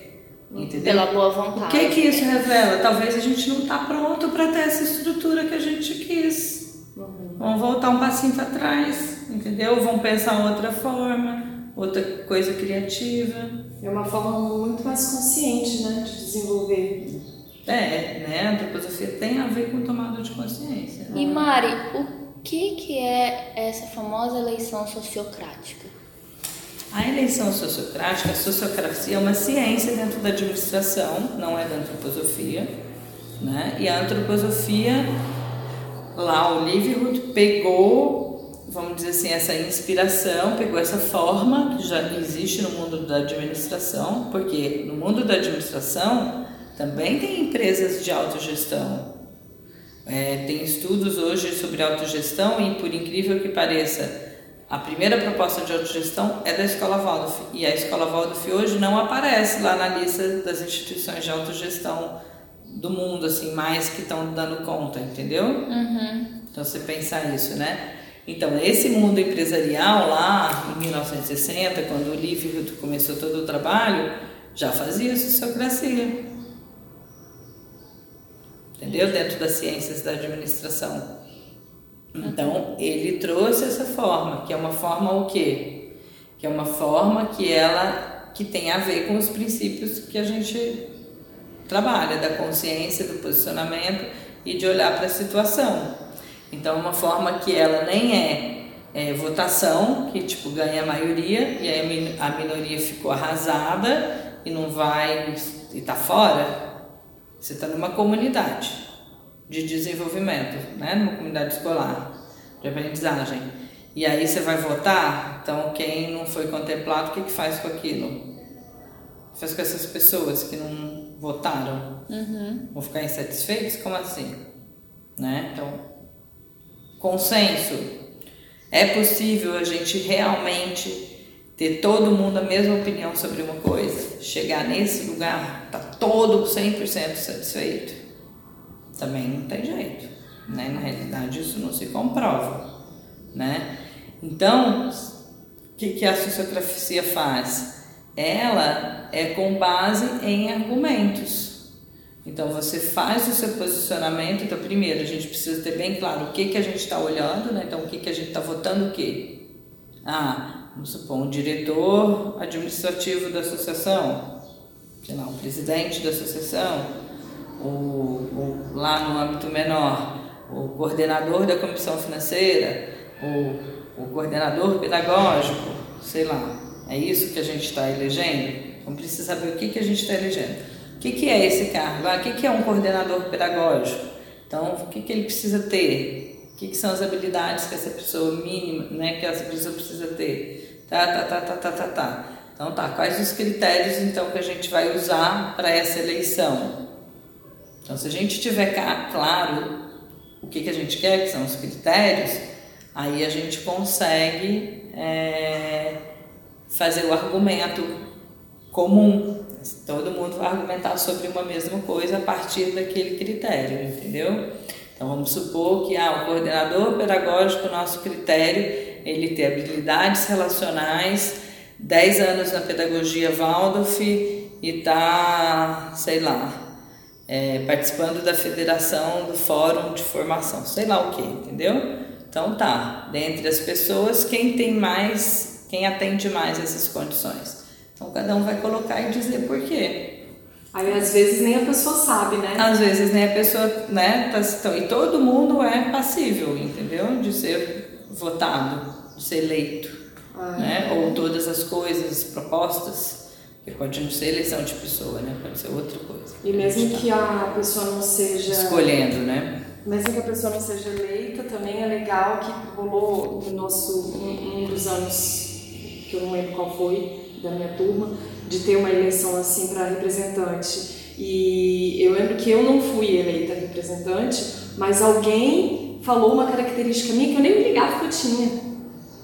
Entendeu? Pela boa vontade. O que, que isso revela? Talvez a gente não está pronto para ter essa estrutura que a gente quis. Uhum. Vamos voltar um passinho para trás, entendeu? Vamos pensar outra forma, outra coisa criativa. É uma forma muito mais consciente né, de desenvolver é, né? A antroposofia tem a ver com tomada de consciência. E Mari, o que, que é essa famosa eleição sociocrática? A eleição sociocrática, a sociocracia é uma ciência dentro da administração, não é da antroposofia, né? E a antroposofia, lá o Liverwood pegou, vamos dizer assim, essa inspiração, pegou essa forma que já existe no mundo da administração, porque no mundo da administração também tem empresas de autogestão. É, tem estudos hoje sobre autogestão e, por incrível que pareça, a primeira proposta de autogestão é da Escola Waldorf. E a Escola Waldorf hoje não aparece lá na lista das instituições de autogestão do mundo, assim, mais que estão dando conta, entendeu? Uhum. Então, você pensar isso, né? Então, esse mundo empresarial lá em 1960, quando o Liefeld começou todo o trabalho, já fazia sociocracia entendeu? Dentro das ciências da administração. Então, ele trouxe essa forma, que é uma forma o quê? Que é uma forma que ela que tem a ver com os princípios que a gente trabalha, da consciência, do posicionamento e de olhar para a situação. Então, uma forma que ela nem é, é votação, que tipo ganha a maioria e aí a minoria ficou arrasada e não vai e está fora, você está numa comunidade de desenvolvimento, né? numa comunidade escolar, de aprendizagem. E aí você vai votar, então quem não foi contemplado, o que, que faz com aquilo? Faz com essas pessoas que não votaram? Uhum. Vão ficar insatisfeitos? Como assim? Né? Então, consenso. É possível a gente realmente ter todo mundo a mesma opinião sobre uma coisa, chegar nesse lugar, tá todo 100% satisfeito, também não tem jeito, né? Na realidade isso não se comprova, né? Então, o que, que a sociografia faz? Ela é com base em argumentos. Então você faz o seu posicionamento. Então, primeiro a gente precisa ter bem claro o que, que a gente está olhando, né? Então, o que, que a gente está votando o quê? Ah, vamos supor, um diretor administrativo da associação, sei lá, um presidente da associação, ou, lá no âmbito menor, o coordenador da comissão financeira, ou o coordenador pedagógico, sei lá. É isso que a gente está elegendo? Então precisa saber o que, que a gente está elegendo. O que, que é esse cargo? Ah, o que, que é um coordenador pedagógico? Então, o que, que ele precisa ter? O que, que são as habilidades que essa pessoa mínima, né, que essa pessoa precisa ter? Tá, tá, tá, tá, tá, tá, tá. Então tá, quais os critérios então que a gente vai usar para essa eleição? Então se a gente tiver claro o que, que a gente quer, que são os critérios, aí a gente consegue é, fazer o argumento comum. Todo mundo vai argumentar sobre uma mesma coisa a partir daquele critério, entendeu? Então vamos supor que ah, o coordenador pedagógico, nosso critério ele ter habilidades relacionais 10 anos na pedagogia Waldorf e está, sei lá, é, participando da federação do fórum de formação, sei lá o que, entendeu? Então tá, dentre as pessoas, quem tem mais, quem atende mais essas condições. Então cada um vai colocar e dizer por quê. Aí às vezes nem a pessoa sabe, né? Às vezes nem a pessoa, né? Tá, então, e todo mundo é passível, entendeu? De ser votado, ser eleito, ah, né? É. Ou todas as coisas, propostas. Que pode não ser eleição de pessoa, né? Pode ser outra coisa. E mesmo tá que a pessoa não seja. Escolhendo, né? Mesmo que a pessoa não seja eleita, também é legal que rolou no nosso. um, um dos anos, que eu não lembro qual foi, da minha turma, de ter uma eleição assim para representante. E eu lembro que eu não fui eleita representante, mas alguém falou uma característica minha que eu nem me ligava que eu tinha.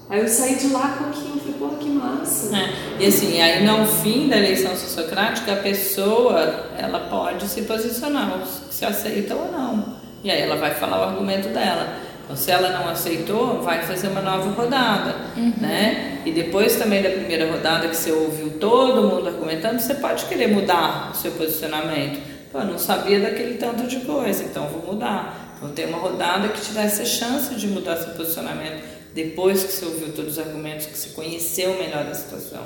Aí eu saí de lá com aquilo, falei, pô, que massa. É. E assim, aí no fim da eleição sociocrática, a pessoa, ela pode se posicionar, se aceita ou não. E aí ela vai falar o argumento dela. Então, se ela não aceitou, vai fazer uma nova rodada, uhum. né? E depois também da primeira rodada que você ouviu todo mundo argumentando, você pode querer mudar o seu posicionamento. Pô, eu não sabia daquele tanto de coisa, então vou mudar. Vou ter uma rodada que te dá essa chance de mudar seu posicionamento depois que você ouviu todos os argumentos, que você conheceu melhor a situação.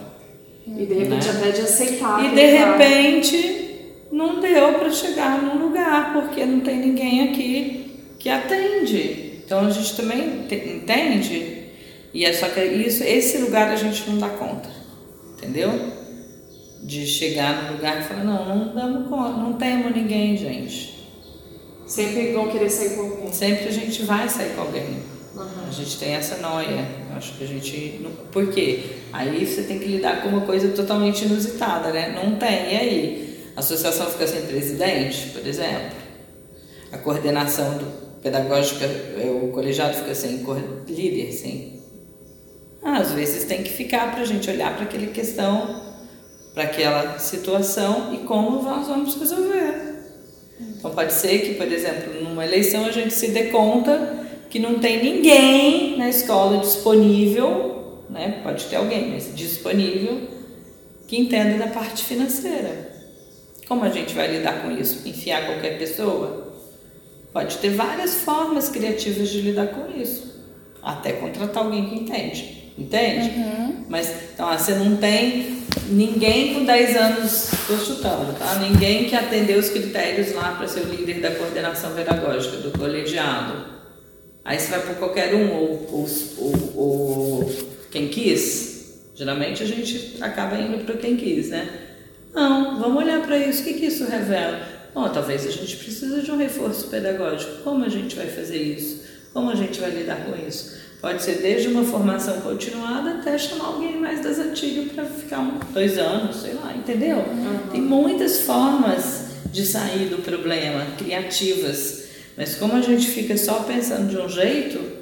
E de repente né? até de aceitar. E de repente não deu para chegar num lugar, porque não tem ninguém aqui que atende. Então a gente também entende, e é só que isso, esse lugar a gente não dá conta, entendeu? De chegar no lugar e falar, não, não damos conta, não temos ninguém, gente. Sempre vão querer sair com alguém. Sempre a gente vai sair com alguém. A gente tem essa noia. Acho que a gente. Por quê? Aí você tem que lidar com uma coisa totalmente inusitada, né? Não tem. E aí? A associação fica sem presidente, por exemplo. A coordenação pedagógica, é, o colegiado fica sem líder, sem. Ah, às vezes tem que ficar para a gente olhar para aquela questão, para aquela situação e como nós vamos resolver. Então pode ser que, por exemplo, numa eleição a gente se dê conta que não tem ninguém na escola disponível, né? Pode ter alguém, mas disponível que entenda da parte financeira. Como a gente vai lidar com isso? Enfiar qualquer pessoa? Pode ter várias formas criativas de lidar com isso. Até contratar alguém que entende. Entende? Uhum. Mas então, você não tem ninguém com 10 anos, estou chutando, tá? Ninguém que atendeu os critérios lá para ser o líder da coordenação pedagógica do colegiado. Aí você vai por qualquer um, ou, ou, ou, ou quem quis. Geralmente a gente acaba indo para quem quis, né? Não, vamos olhar para isso. O que, que isso revela? Bom, talvez a gente precise de um reforço pedagógico. Como a gente vai fazer isso? Como a gente vai lidar com isso? Pode ser desde uma formação continuada até chamar alguém mais das antigas para ficar um, dois anos, sei lá, entendeu? Uhum. Tem muitas formas de sair do problema, criativas. Mas como a gente fica só pensando de um jeito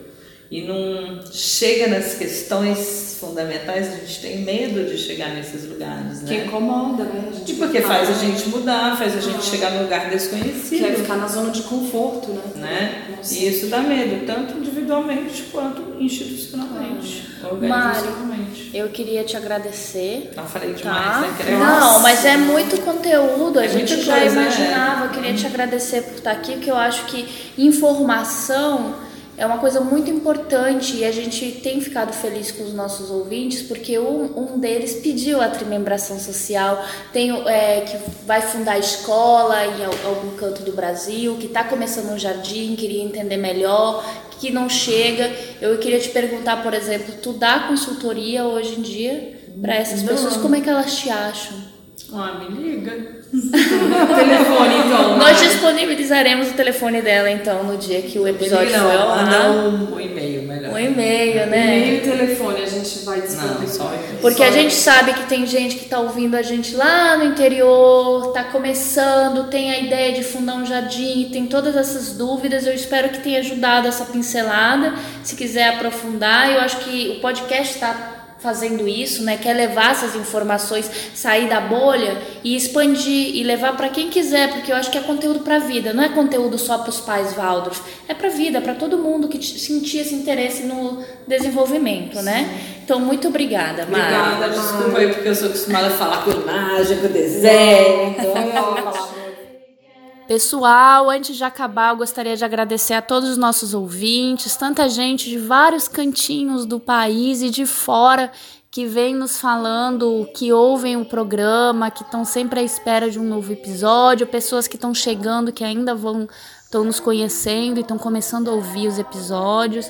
e não chega nas questões fundamentais, a gente tem medo de chegar nesses lugares, né? Que incomoda, né? e porque faz a gente mudar, faz a gente ah. chegar num lugar desconhecido. Quer ficar na zona de conforto, né? né? E isso dá medo, tanto individualmente quanto institucionalmente. Mário, eu queria te agradecer. Não falei tá? demais, tá? né? Não, mas é muito conteúdo, a é gente já coisa, né? imaginava. Eu queria te agradecer por estar aqui, porque eu acho que informação é uma coisa muito importante e a gente tem ficado feliz com os nossos ouvintes porque um, um deles pediu a trimembração social, tem é, que vai fundar escola em algum canto do Brasil, que está começando um jardim, queria entender melhor, que não chega. Eu queria te perguntar, por exemplo, tu dá consultoria hoje em dia para essas não. pessoas? Como é que elas te acham? Ah, me liga. <laughs> telefone, então. Nós disponibilizaremos o telefone dela, então, no dia que o episódio for ao ar. Um, um e-mail, melhor. Um e-mail, né? E-mail e telefone a gente vai disponibilizar. Porque a gente sabe que tem gente que está ouvindo a gente lá no interior, está começando, tem a ideia de fundar um jardim, tem todas essas dúvidas. Eu espero que tenha ajudado essa pincelada. Se quiser aprofundar, eu acho que o podcast está fazendo isso, né? Quer levar essas informações, sair da bolha e expandir e levar para quem quiser, porque eu acho que é conteúdo para a vida, não é conteúdo só para os pais Waldorf, é para a vida, para todo mundo que sentir esse interesse no desenvolvimento, né? Então, muito obrigada, Mara. Obrigada, desculpa aí, porque eu sou acostumada a falar com imagem, com desenho, então eu vou falar Pessoal, antes de acabar, eu gostaria de agradecer a todos os nossos ouvintes, tanta gente de vários cantinhos do país e de fora que vem nos falando, que ouvem o programa, que estão sempre à espera de um novo episódio, pessoas que estão chegando, que ainda vão estão nos conhecendo e estão começando a ouvir os episódios.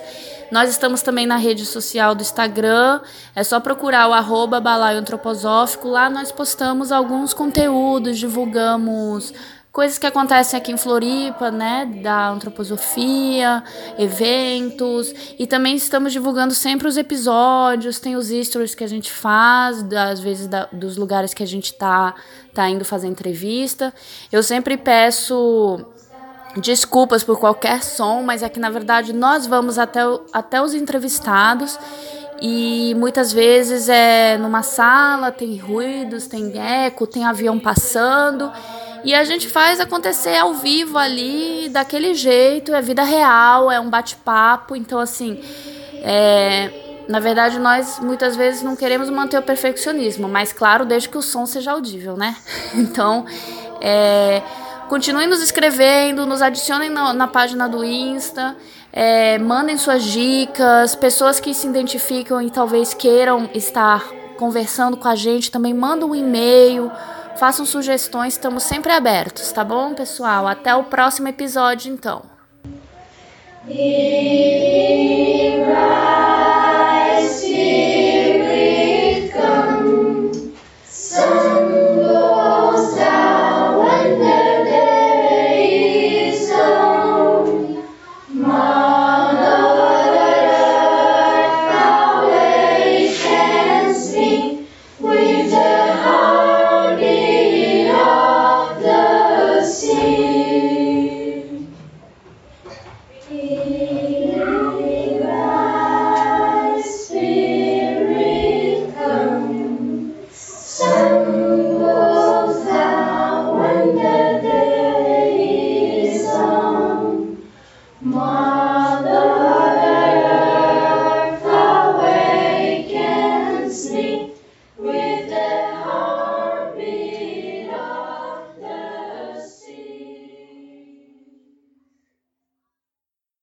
Nós estamos também na rede social do Instagram, é só procurar o arroba balaio antroposófico. Lá nós postamos alguns conteúdos, divulgamos coisas que acontecem aqui em Floripa, né, da antroposofia, eventos, e também estamos divulgando sempre os episódios, tem os stories que a gente faz, às vezes da, dos lugares que a gente tá, tá indo fazer entrevista. Eu sempre peço desculpas por qualquer som, mas é que na verdade nós vamos até, até os entrevistados e muitas vezes é numa sala, tem ruídos, tem eco, tem avião passando. E a gente faz acontecer ao vivo ali, daquele jeito, é vida real, é um bate-papo. Então, assim, é, na verdade, nós muitas vezes não queremos manter o perfeccionismo, mas claro, desde que o som seja audível, né? <laughs> Então, é, continuem nos escrevendo, nos adicionem na, na página do Insta. É, mandem suas dicas, pessoas que se identificam e talvez queiram estar conversando com a gente também mandam um e-mail Façam sugestões, estamos sempre abertos, tá bom, pessoal? Até o próximo episódio, então.